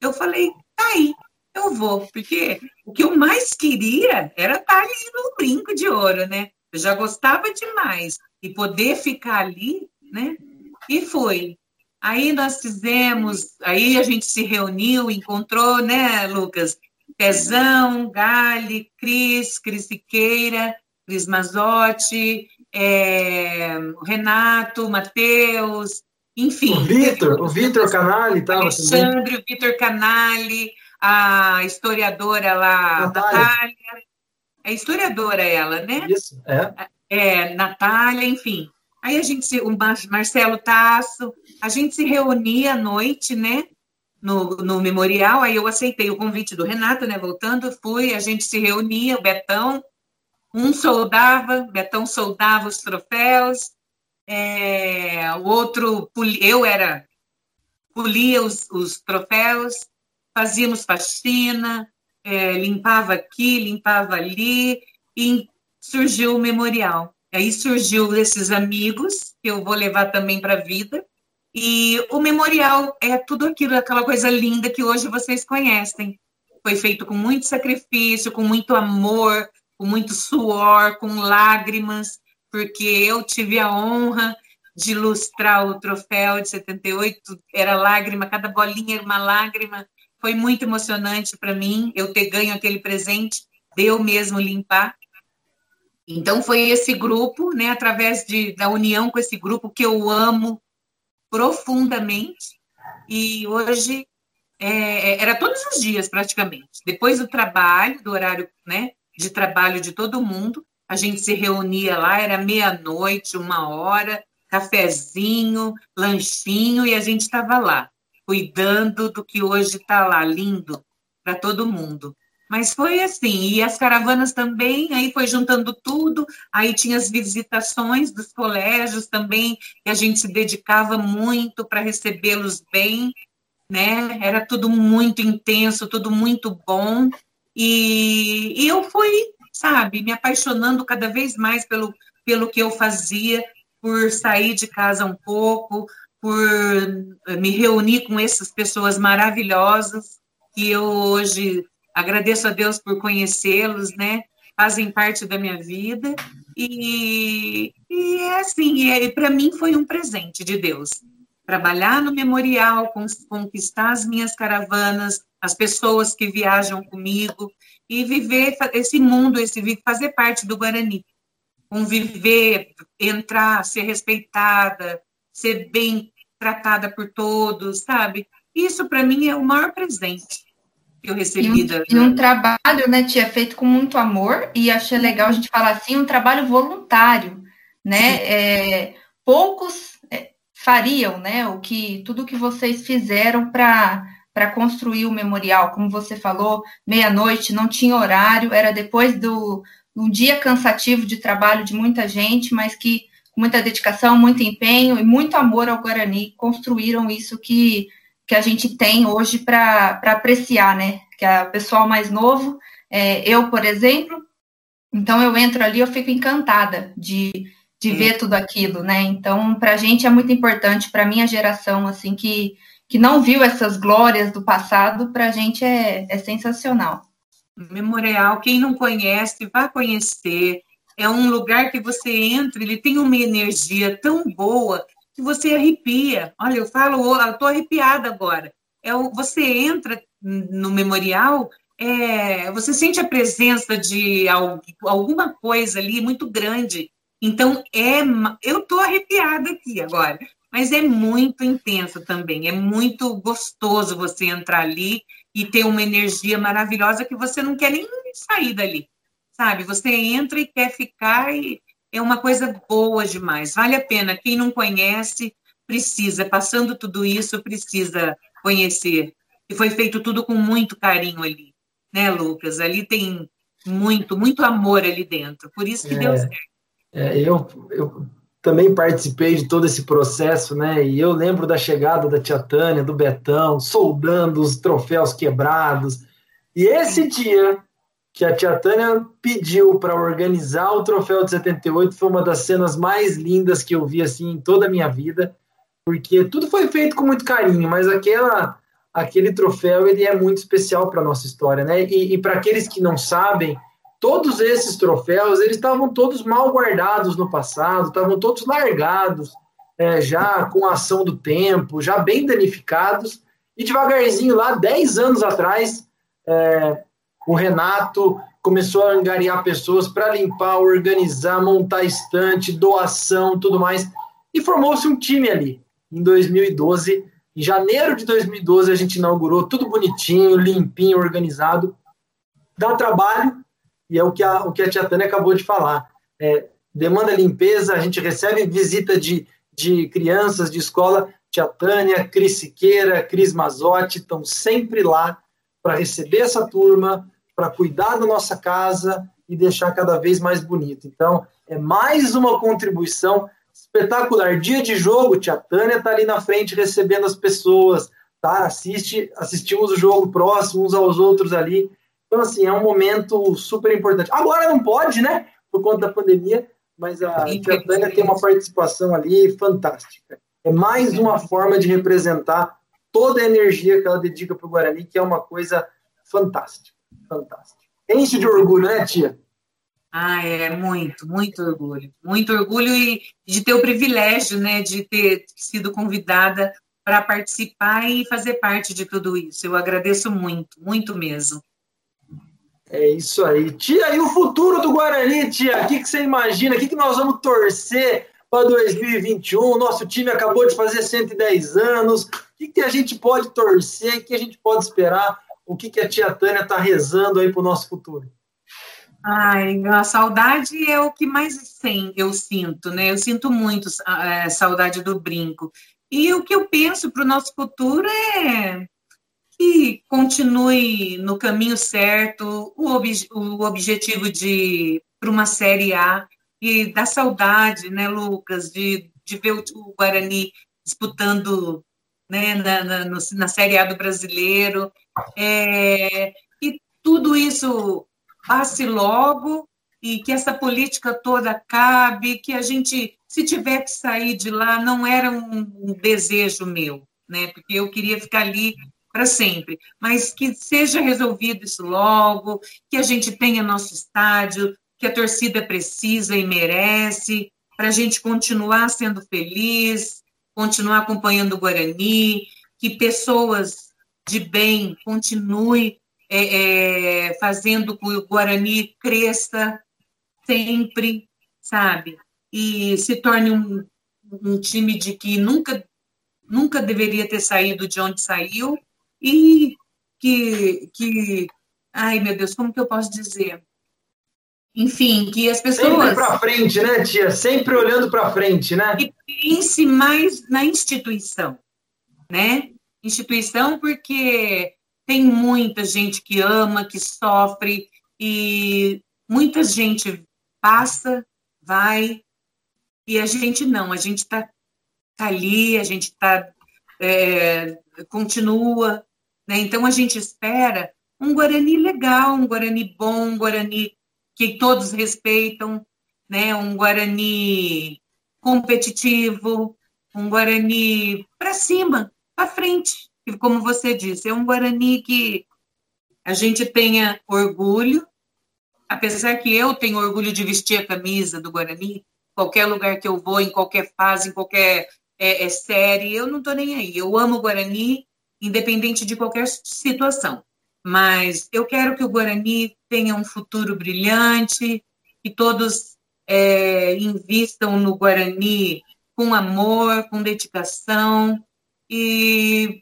[SPEAKER 3] Eu falei, tá aí, eu vou, porque o que eu mais queria era estar ali no brinco de ouro, né? Eu já gostava demais. E poder ficar ali, né? E foi. Aí nós fizemos, aí a gente se reuniu, encontrou, né, Lucas? Pezão, Gali, Cris, Cris Siqueira, Cris Mazotti, é, Renato, Matheus, enfim.
[SPEAKER 1] O Vitor, o Vitor Canali
[SPEAKER 3] estava Alexandre, o Vitor Canali, a historiadora lá, Natália. Natália é historiadora ela, né?
[SPEAKER 1] Isso, é.
[SPEAKER 3] É, Natália, enfim. Aí a gente, se, o Marcelo Tasso, a gente se reunia à noite, né? No, no memorial, aí eu aceitei o convite do Renato, né? Voltando, fui, a gente se reunia, o Betão, um soldava, Betão soldava os troféus, é, o outro, eu era, polia os, os troféus, fazíamos faxina, é, limpava aqui, limpava ali, e surgiu o memorial. Aí surgiu esses amigos, que eu vou levar também para a vida, e o memorial é tudo aquilo, aquela coisa linda que hoje vocês conhecem. Foi feito com muito sacrifício, com muito amor, com muito suor, com lágrimas, porque eu tive a honra de ilustrar o troféu de 78, era lágrima, cada bolinha era uma lágrima, foi muito emocionante para mim eu ter ganho aquele presente, de eu mesmo limpar. Então foi esse grupo, né, através de, da união com esse grupo que eu amo profundamente. E hoje é, é, era todos os dias praticamente. Depois do trabalho, do horário, né, de trabalho de todo mundo, a gente se reunia lá, era meia-noite, uma hora, cafezinho, lanchinho e a gente estava lá cuidando do que hoje está lá, lindo para todo mundo. Mas foi assim, e as caravanas também, aí foi juntando tudo, aí tinha as visitações dos colégios também, que a gente se dedicava muito para recebê-los bem, né? Era tudo muito intenso, tudo muito bom. E, e eu fui, sabe, me apaixonando cada vez mais pelo, pelo que eu fazia, por sair de casa um pouco, por me reunir com essas pessoas maravilhosas que eu hoje agradeço a Deus por conhecê-los, né? Fazem parte da minha vida E, e é assim, é, para mim foi um presente de Deus. Trabalhar no memorial, conquistar as minhas caravanas, as pessoas que viajam comigo e viver esse mundo, esse fazer parte do Guarani, conviver, entrar, ser respeitada, ser bem tratada por todos, sabe? Isso para mim é o maior presente que eu recebi.
[SPEAKER 2] E um, da... e um trabalho, né, tia, feito com muito amor e achei legal a gente falar assim, um trabalho voluntário, né? É, poucos fariam, né, o que tudo que vocês fizeram para para construir o memorial, como você falou, meia-noite, não tinha horário, era depois do um dia cansativo de trabalho de muita gente, mas que com muita dedicação, muito empenho e muito amor ao Guarani construíram isso que, que a gente tem hoje para apreciar, né? Que é o pessoal mais novo, é, eu, por exemplo, então eu entro ali, eu fico encantada de, de ver tudo aquilo, né? Então, para a gente é muito importante, para minha geração, assim, que que não viu essas glórias do passado, para a gente é, é sensacional.
[SPEAKER 3] Memorial, quem não conhece, vá conhecer. É um lugar que você entra, ele tem uma energia tão boa que você arrepia. Olha, eu falo, eu estou arrepiada agora. É, você entra no memorial, é, você sente a presença de alguma coisa ali muito grande. Então, é, eu estou arrepiada aqui agora mas é muito intenso também, é muito gostoso você entrar ali e ter uma energia maravilhosa que você não quer nem sair dali, sabe? Você entra e quer ficar e é uma coisa boa demais, vale a pena. Quem não conhece, precisa, passando tudo isso, precisa conhecer. E foi feito tudo com muito carinho ali, né, Lucas? Ali tem muito, muito amor ali dentro, por isso que é, deu certo.
[SPEAKER 1] É, eu, eu também participei de todo esse processo, né? E eu lembro da chegada da tia Tânia, do Betão, soldando os troféus quebrados. E esse dia que a tia Tânia pediu para organizar o troféu de 78 foi uma das cenas mais lindas que eu vi assim em toda a minha vida, porque tudo foi feito com muito carinho, mas aquela aquele troféu ele é muito especial para nossa história, né? E, e para aqueles que não sabem, todos esses troféus eles estavam todos mal guardados no passado, estavam todos largados, é, já com a ação do tempo, já bem danificados, e devagarzinho lá, 10 anos atrás, é, o Renato começou a angariar pessoas para limpar, organizar, montar estante, doação, tudo mais, e formou-se um time ali. Em 2012, em janeiro de 2012, a gente inaugurou tudo bonitinho, limpinho, organizado. Dá trabalho, e é o que a, o que a tia Tânia acabou de falar. É, demanda limpeza, a gente recebe visita de, de crianças de escola, tia Tânia, Cris Siqueira, Cris Mazotti, estão sempre lá para receber essa turma, para cuidar da nossa casa e deixar cada vez mais bonito. Então, é mais uma contribuição espetacular. Dia de jogo, tia Tânia está ali na frente recebendo as pessoas, tá? Assiste, assistimos o jogo próximo uns aos outros ali. Então, assim, é um momento super importante. Agora não pode, né? Por conta da pandemia, mas a Tia Tânia tem uma participação ali fantástica. É mais uma forma de representar toda a energia que ela dedica para o Guarani, que é uma coisa fantástica. Fantástica. Enche de orgulho, né, tia?
[SPEAKER 3] Ah, é muito, muito orgulho. Muito orgulho e de ter o privilégio, né, de ter sido convidada para participar e fazer parte de tudo isso. Eu agradeço muito, muito mesmo.
[SPEAKER 1] É isso aí. Tia, e o futuro do Guarani, tia? O que, que você imagina? O que, que nós vamos torcer para 2021? Nosso time acabou de fazer 110 anos. O que, que a gente pode torcer? O que a gente pode esperar? O que, que a tia Tânia está rezando aí para o nosso futuro?
[SPEAKER 3] Ai, a saudade é o que mais eu sinto, né? Eu sinto muito a é, saudade do brinco. E o que eu penso para o nosso futuro é que continue no caminho certo, o, o objetivo de para uma Série A. E da saudade, né, Lucas, de, de ver o, o Guarani disputando né, na, na, no, na Série A do Brasileiro, é, e tudo isso passe logo e que essa política toda acabe, que a gente, se tiver que sair de lá, não era um, um desejo meu, né, porque eu queria ficar ali para sempre, mas que seja resolvido isso logo, que a gente tenha nosso estádio, que a torcida precisa e merece, para a gente continuar sendo feliz, continuar acompanhando o Guarani, que pessoas de bem continuem é, é, fazendo com que o Guarani cresça sempre, sabe? E se torne um, um time de que nunca, nunca deveria ter saído de onde saiu e que, que ai meu Deus, como que eu posso dizer? Enfim, que as pessoas.
[SPEAKER 1] Sempre para frente, né, tia? Sempre olhando para frente, né?
[SPEAKER 3] E pense mais na instituição, né? Instituição, porque tem muita gente que ama, que sofre, e muita gente passa, vai, e a gente não, a gente está tá ali, a gente está. É, continua, né? Então a gente espera um Guarani legal, um Guarani bom, um Guarani que todos respeitam, né? Um Guarani competitivo, um Guarani para cima, para frente. E como você disse, é um Guarani que a gente tenha orgulho, apesar que eu tenho orgulho de vestir a camisa do Guarani, qualquer lugar que eu vou, em qualquer fase, em qualquer é, é, série, eu não estou nem aí. Eu amo o Guarani, independente de qualquer situação mas eu quero que o Guarani tenha um futuro brilhante, que todos é, invistam no Guarani com amor, com dedicação e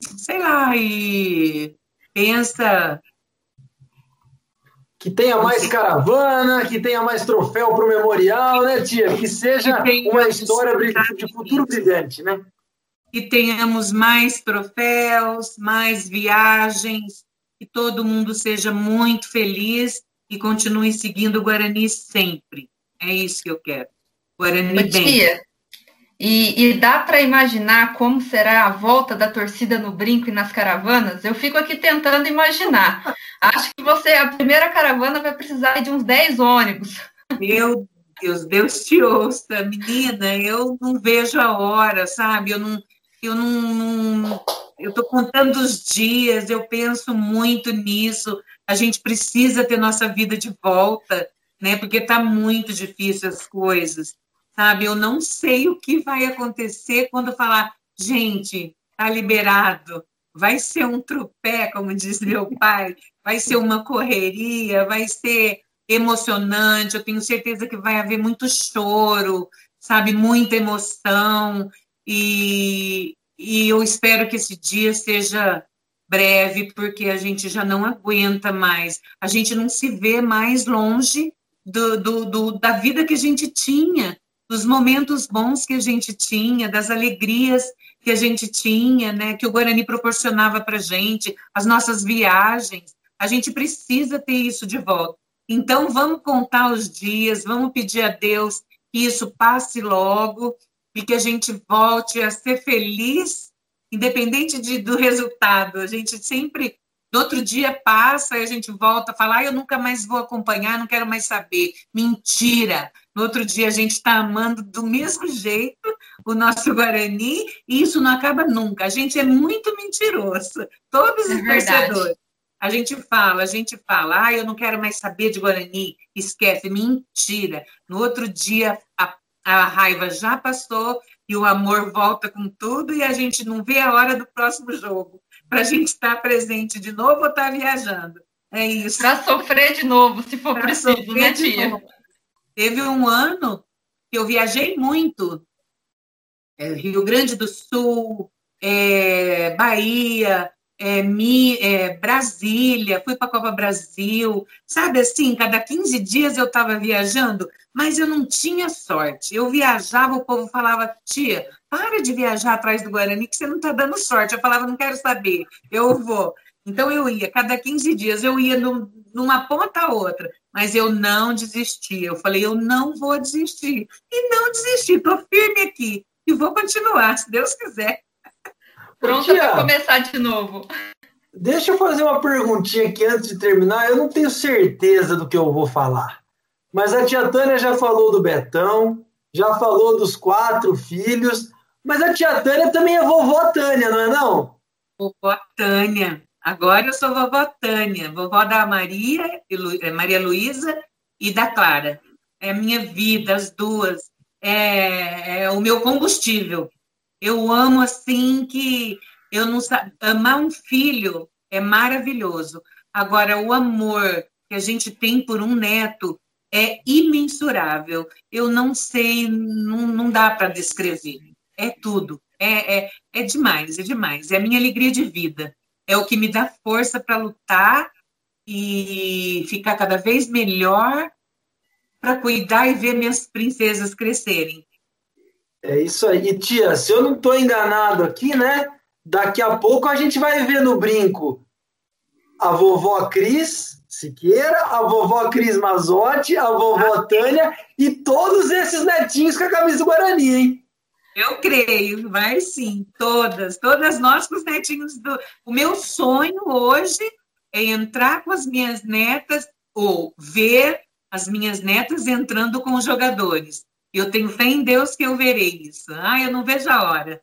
[SPEAKER 3] sei lá, e pensa
[SPEAKER 1] que tenha mais caravana, que tenha mais troféu para o memorial, né, tia? Que seja que uma história de futuro brilhante, né?
[SPEAKER 3] Que tenhamos mais troféus, mais viagens, que todo mundo seja muito feliz e continue seguindo o Guarani sempre. É isso que eu quero. Guarani Ô, bem. Tia,
[SPEAKER 2] e, e dá para imaginar como será a volta da torcida no brinco e nas caravanas? Eu fico aqui tentando imaginar. Acho que você, a primeira caravana vai precisar de uns 10 ônibus.
[SPEAKER 3] Meu Deus, Deus te ouça, menina, eu não vejo a hora, sabe? Eu não, eu não, não eu estou contando os dias, eu penso muito nisso. A gente precisa ter nossa vida de volta, né? Porque está muito difícil as coisas, sabe? Eu não sei o que vai acontecer quando falar, gente, tá liberado. Vai ser um trupé, como diz meu pai, vai ser uma correria, vai ser emocionante. Eu tenho certeza que vai haver muito choro, sabe? Muita emoção. E, e eu espero que esse dia seja breve, porque a gente já não aguenta mais, a gente não se vê mais longe do, do, do, da vida que a gente tinha, dos momentos bons que a gente tinha, das alegrias que a gente tinha, né, que o Guarani proporcionava para a gente, as nossas viagens. A gente precisa ter isso de volta. Então, vamos contar os dias, vamos pedir a Deus que isso passe logo e que a gente volte a ser feliz, independente de, do resultado. A gente sempre, no outro dia passa e a gente volta a falar, ah, eu nunca mais vou acompanhar, não quero mais saber. Mentira! No outro dia a gente está amando do mesmo jeito o nosso Guarani e isso não acaba nunca. A gente é muito mentiroso, todos os é torcedores. A gente fala, a gente fala, ah, eu não quero mais saber de Guarani, esquece, mentira. No outro dia, a a raiva já passou e o amor volta com tudo e a gente não vê a hora do próximo jogo para a gente estar presente de novo ou estar viajando. É isso.
[SPEAKER 2] Para sofrer de novo, se for pra preciso, né, tia?
[SPEAKER 3] Teve um ano que eu viajei muito. É, Rio Grande do Sul, é, Bahia, é, Mi, é, Brasília, fui para a Copa Brasil, sabe assim, cada 15 dias eu estava viajando, mas eu não tinha sorte. Eu viajava, o povo falava, tia, para de viajar atrás do Guarani, que você não está dando sorte. Eu falava, não quero saber, eu vou. Então eu ia, cada 15 dias eu ia num, numa ponta a outra, mas eu não desisti. Eu falei, eu não vou desistir. E não desisti, estou firme aqui e vou continuar, se Deus quiser.
[SPEAKER 2] Pronta para começar de novo.
[SPEAKER 1] Deixa eu fazer uma perguntinha aqui antes de terminar. Eu não tenho certeza do que eu vou falar. Mas a tia Tânia já falou do Betão, já falou dos quatro filhos. Mas a tia Tânia também é vovó Tânia, não é não?
[SPEAKER 3] Vovó Tânia. Agora eu sou vovó Tânia, vovó da Maria, eh, Maria Luísa e da Clara. É a minha vida, as duas. É, é o meu combustível. Eu amo assim que eu não amar um filho é maravilhoso. Agora o amor que a gente tem por um neto é imensurável. Eu não sei, não, não dá para descrever. É tudo. É, é, é demais, é demais. É a minha alegria de vida. É o que me dá força para lutar e ficar cada vez melhor para cuidar e ver minhas princesas crescerem.
[SPEAKER 1] É isso aí. E, tia, se eu não estou enganado aqui, né? Daqui a pouco a gente vai ver no brinco a vovó Cris Siqueira, a vovó Cris Mazotti, a vovó ah. Tânia e todos esses netinhos com a camisa do Guarani, hein?
[SPEAKER 3] Eu creio, vai sim, todas, todas nós com os netinhos do. O meu sonho hoje é entrar com as minhas netas ou ver as minhas netas entrando com os jogadores. Eu tenho fé em Deus que eu verei isso. Ah, eu não vejo a hora.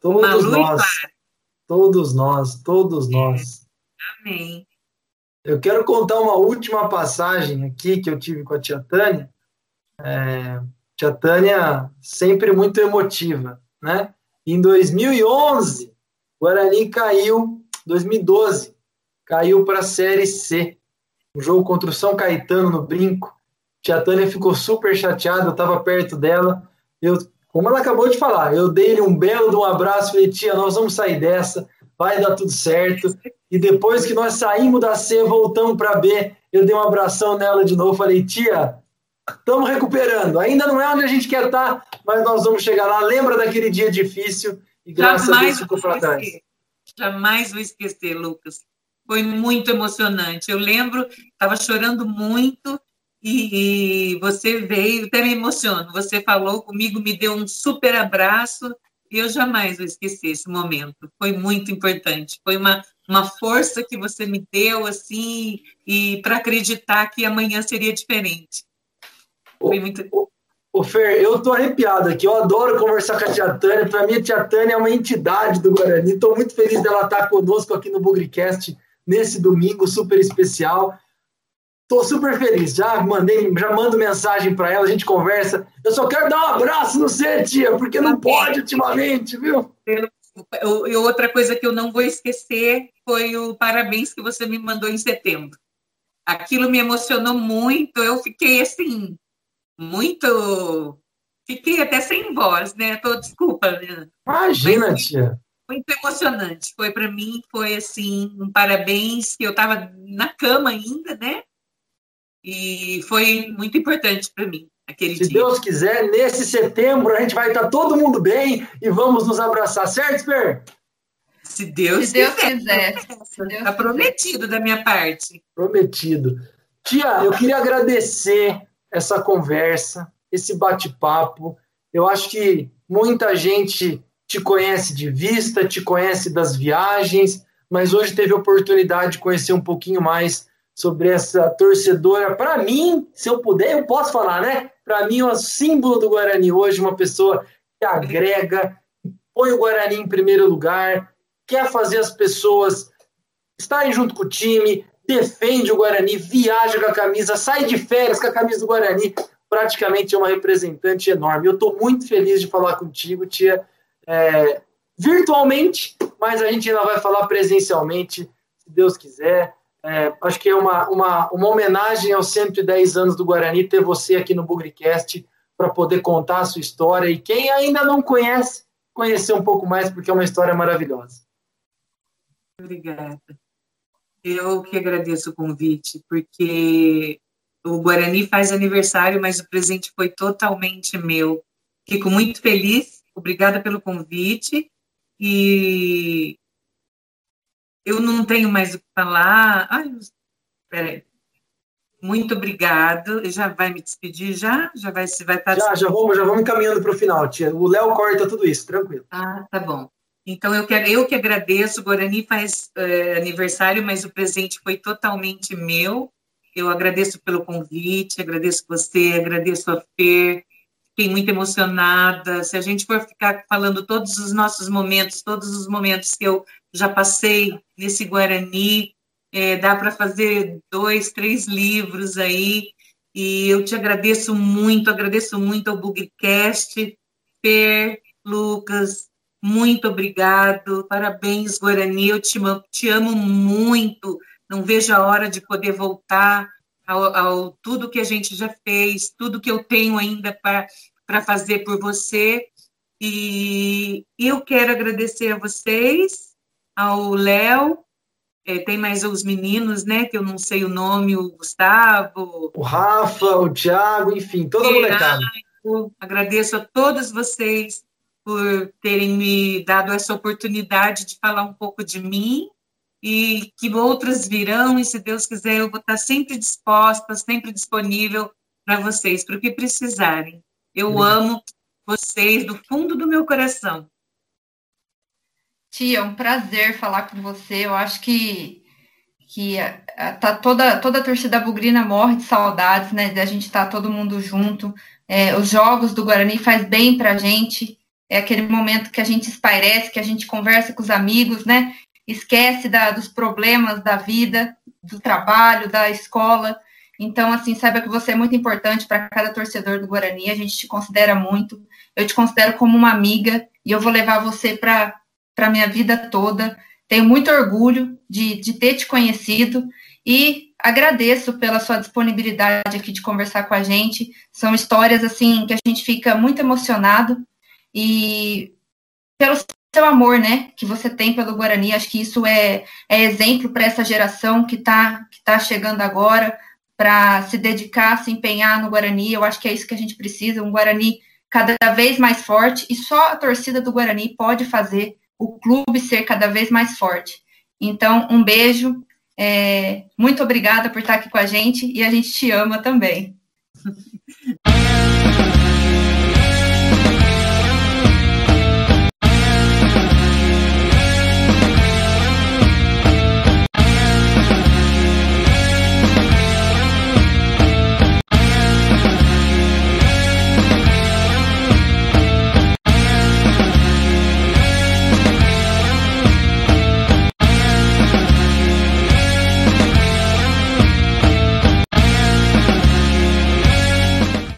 [SPEAKER 1] Todos nós. Todos nós, todos nós.
[SPEAKER 3] É. Amém.
[SPEAKER 1] Eu quero contar uma última passagem aqui que eu tive com a tia Tânia. É, tia Tânia sempre muito emotiva, né? Em 2011, o Guarani caiu, 2012, caiu para a Série C. Um jogo contra o São Caetano no Brinco. Tia Tânia ficou super chateada, eu estava perto dela. Eu, como ela acabou de falar, eu dei-lhe um belo de um abraço, falei, tia, nós vamos sair dessa, vai dar tudo certo. E depois que nós saímos da C, voltamos para B, eu dei um abração nela de novo, falei, tia, estamos recuperando. Ainda não é onde a gente quer estar, tá, mas nós vamos chegar lá. Lembra daquele dia difícil e graças Jamais a Deus ficou para trás.
[SPEAKER 3] Jamais vou esquecer, Lucas. Foi muito emocionante. Eu lembro, estava chorando muito e, você veio, até me emociono. Você falou comigo, me deu um super abraço e eu jamais vou esquecer esse momento. Foi muito importante. Foi uma, uma força que você me deu, assim, e para acreditar que amanhã seria diferente.
[SPEAKER 1] Foi muito. Ô, Fer, eu tô arrepiado aqui. Eu adoro conversar com a tia Tânia. Para mim, a tia Tânia é uma entidade do Guarani. Estou muito feliz dela estar conosco aqui no Bugricast nesse domingo super especial. Tô super feliz. Já mandei, já mando mensagem para ela, a gente conversa. Eu só quero dar um abraço no você, tia, porque não pode ultimamente, viu?
[SPEAKER 3] E outra coisa que eu não vou esquecer foi o parabéns que você me mandou em setembro. Aquilo me emocionou muito. Eu fiquei assim, muito. Fiquei até sem voz, né? Tô, desculpa, né?
[SPEAKER 1] Imagina, Mas, tia.
[SPEAKER 3] Muito emocionante. Foi para mim, foi assim, um parabéns que eu estava na cama ainda, né? E foi muito importante para mim aquele
[SPEAKER 1] Se
[SPEAKER 3] dia.
[SPEAKER 1] Deus quiser, nesse setembro a gente vai estar todo mundo bem e vamos nos abraçar, certo, Sper?
[SPEAKER 3] Se Deus,
[SPEAKER 2] Se Deus quiser.
[SPEAKER 3] Está prometido da minha parte.
[SPEAKER 1] Prometido. Tia, eu queria agradecer essa conversa, esse bate-papo. Eu acho que muita gente te conhece de vista, te conhece das viagens, mas hoje teve a oportunidade de conhecer um pouquinho mais sobre essa torcedora. Para mim, se eu puder, eu posso falar, né? Para mim, é o símbolo do Guarani hoje, uma pessoa que agrega, põe o Guarani em primeiro lugar, quer fazer as pessoas estarem junto com o time, defende o Guarani, viaja com a camisa, sai de férias com a camisa do Guarani. Praticamente é uma representante enorme. Eu estou muito feliz de falar contigo, tia. É, virtualmente, mas a gente ainda vai falar presencialmente, se Deus quiser. É, acho que é uma, uma, uma homenagem aos 110 anos do Guarani ter você aqui no Bugricast para poder contar a sua história e quem ainda não conhece, conhecer um pouco mais, porque é uma história maravilhosa.
[SPEAKER 3] Obrigada. Eu que agradeço o convite, porque o Guarani faz aniversário, mas o presente foi totalmente meu. Fico muito feliz, obrigada pelo convite e eu não tenho mais o que falar. Ai, peraí. Muito obrigado. Já vai me despedir já? Já vai se vai estar
[SPEAKER 1] Já, já vamos, já vamos encaminhando para o final, tia. O Léo corta tudo isso, tranquilo.
[SPEAKER 3] Ah, tá bom. Então eu quero, eu que agradeço. O Guarani faz é, aniversário, mas o presente foi totalmente meu. Eu agradeço pelo convite, agradeço você, agradeço a Fer. Fiquei muito emocionada. Se a gente for ficar falando todos os nossos momentos, todos os momentos que eu já passei nesse Guarani, é, dá para fazer dois, três livros aí, E eu te agradeço muito, agradeço muito ao Bugcast, Per, Lucas, muito obrigado, parabéns, Guarani, eu te, te amo muito, não vejo a hora de poder voltar ao, ao tudo que a gente já fez, tudo que eu tenho ainda para fazer por você. E eu quero agradecer a vocês, ao Léo, é, tem mais os meninos, né, que eu não sei o nome, o Gustavo.
[SPEAKER 1] O Rafa, o Thiago, enfim, toda a molecada.
[SPEAKER 3] Agradeço a todos vocês por terem me dado essa oportunidade de falar um pouco de mim e que outras virão, e se Deus quiser, eu vou estar sempre disposta, sempre disponível para vocês, para o que precisarem. Eu Sim. amo vocês do fundo do meu coração.
[SPEAKER 2] Tia, é um prazer falar com você. Eu acho que que tá toda toda a torcida bugrina morre de saudades, né? De a gente estar tá todo mundo junto. É, os jogos do Guarani faz bem para a gente. É aquele momento que a gente espairece, que a gente conversa com os amigos, né? Esquece da, dos problemas da vida, do trabalho, da escola. Então, assim, saiba que você é muito importante para cada torcedor do Guarani. A gente te considera muito eu te considero como uma amiga e eu vou levar você para a minha vida toda. Tenho muito orgulho de, de ter te conhecido e agradeço pela sua disponibilidade aqui de conversar com a gente. São histórias assim que a gente fica muito emocionado e pelo seu amor, né, que você tem pelo Guarani. Acho que isso é, é exemplo para essa geração que está que tá chegando agora para se dedicar, se empenhar no Guarani. Eu acho que é isso que a gente precisa, um Guarani cada vez mais forte e só a torcida do Guarani pode fazer o clube ser cada vez mais forte. Então, um beijo, é, muito obrigada por estar aqui com a gente e a gente te ama também.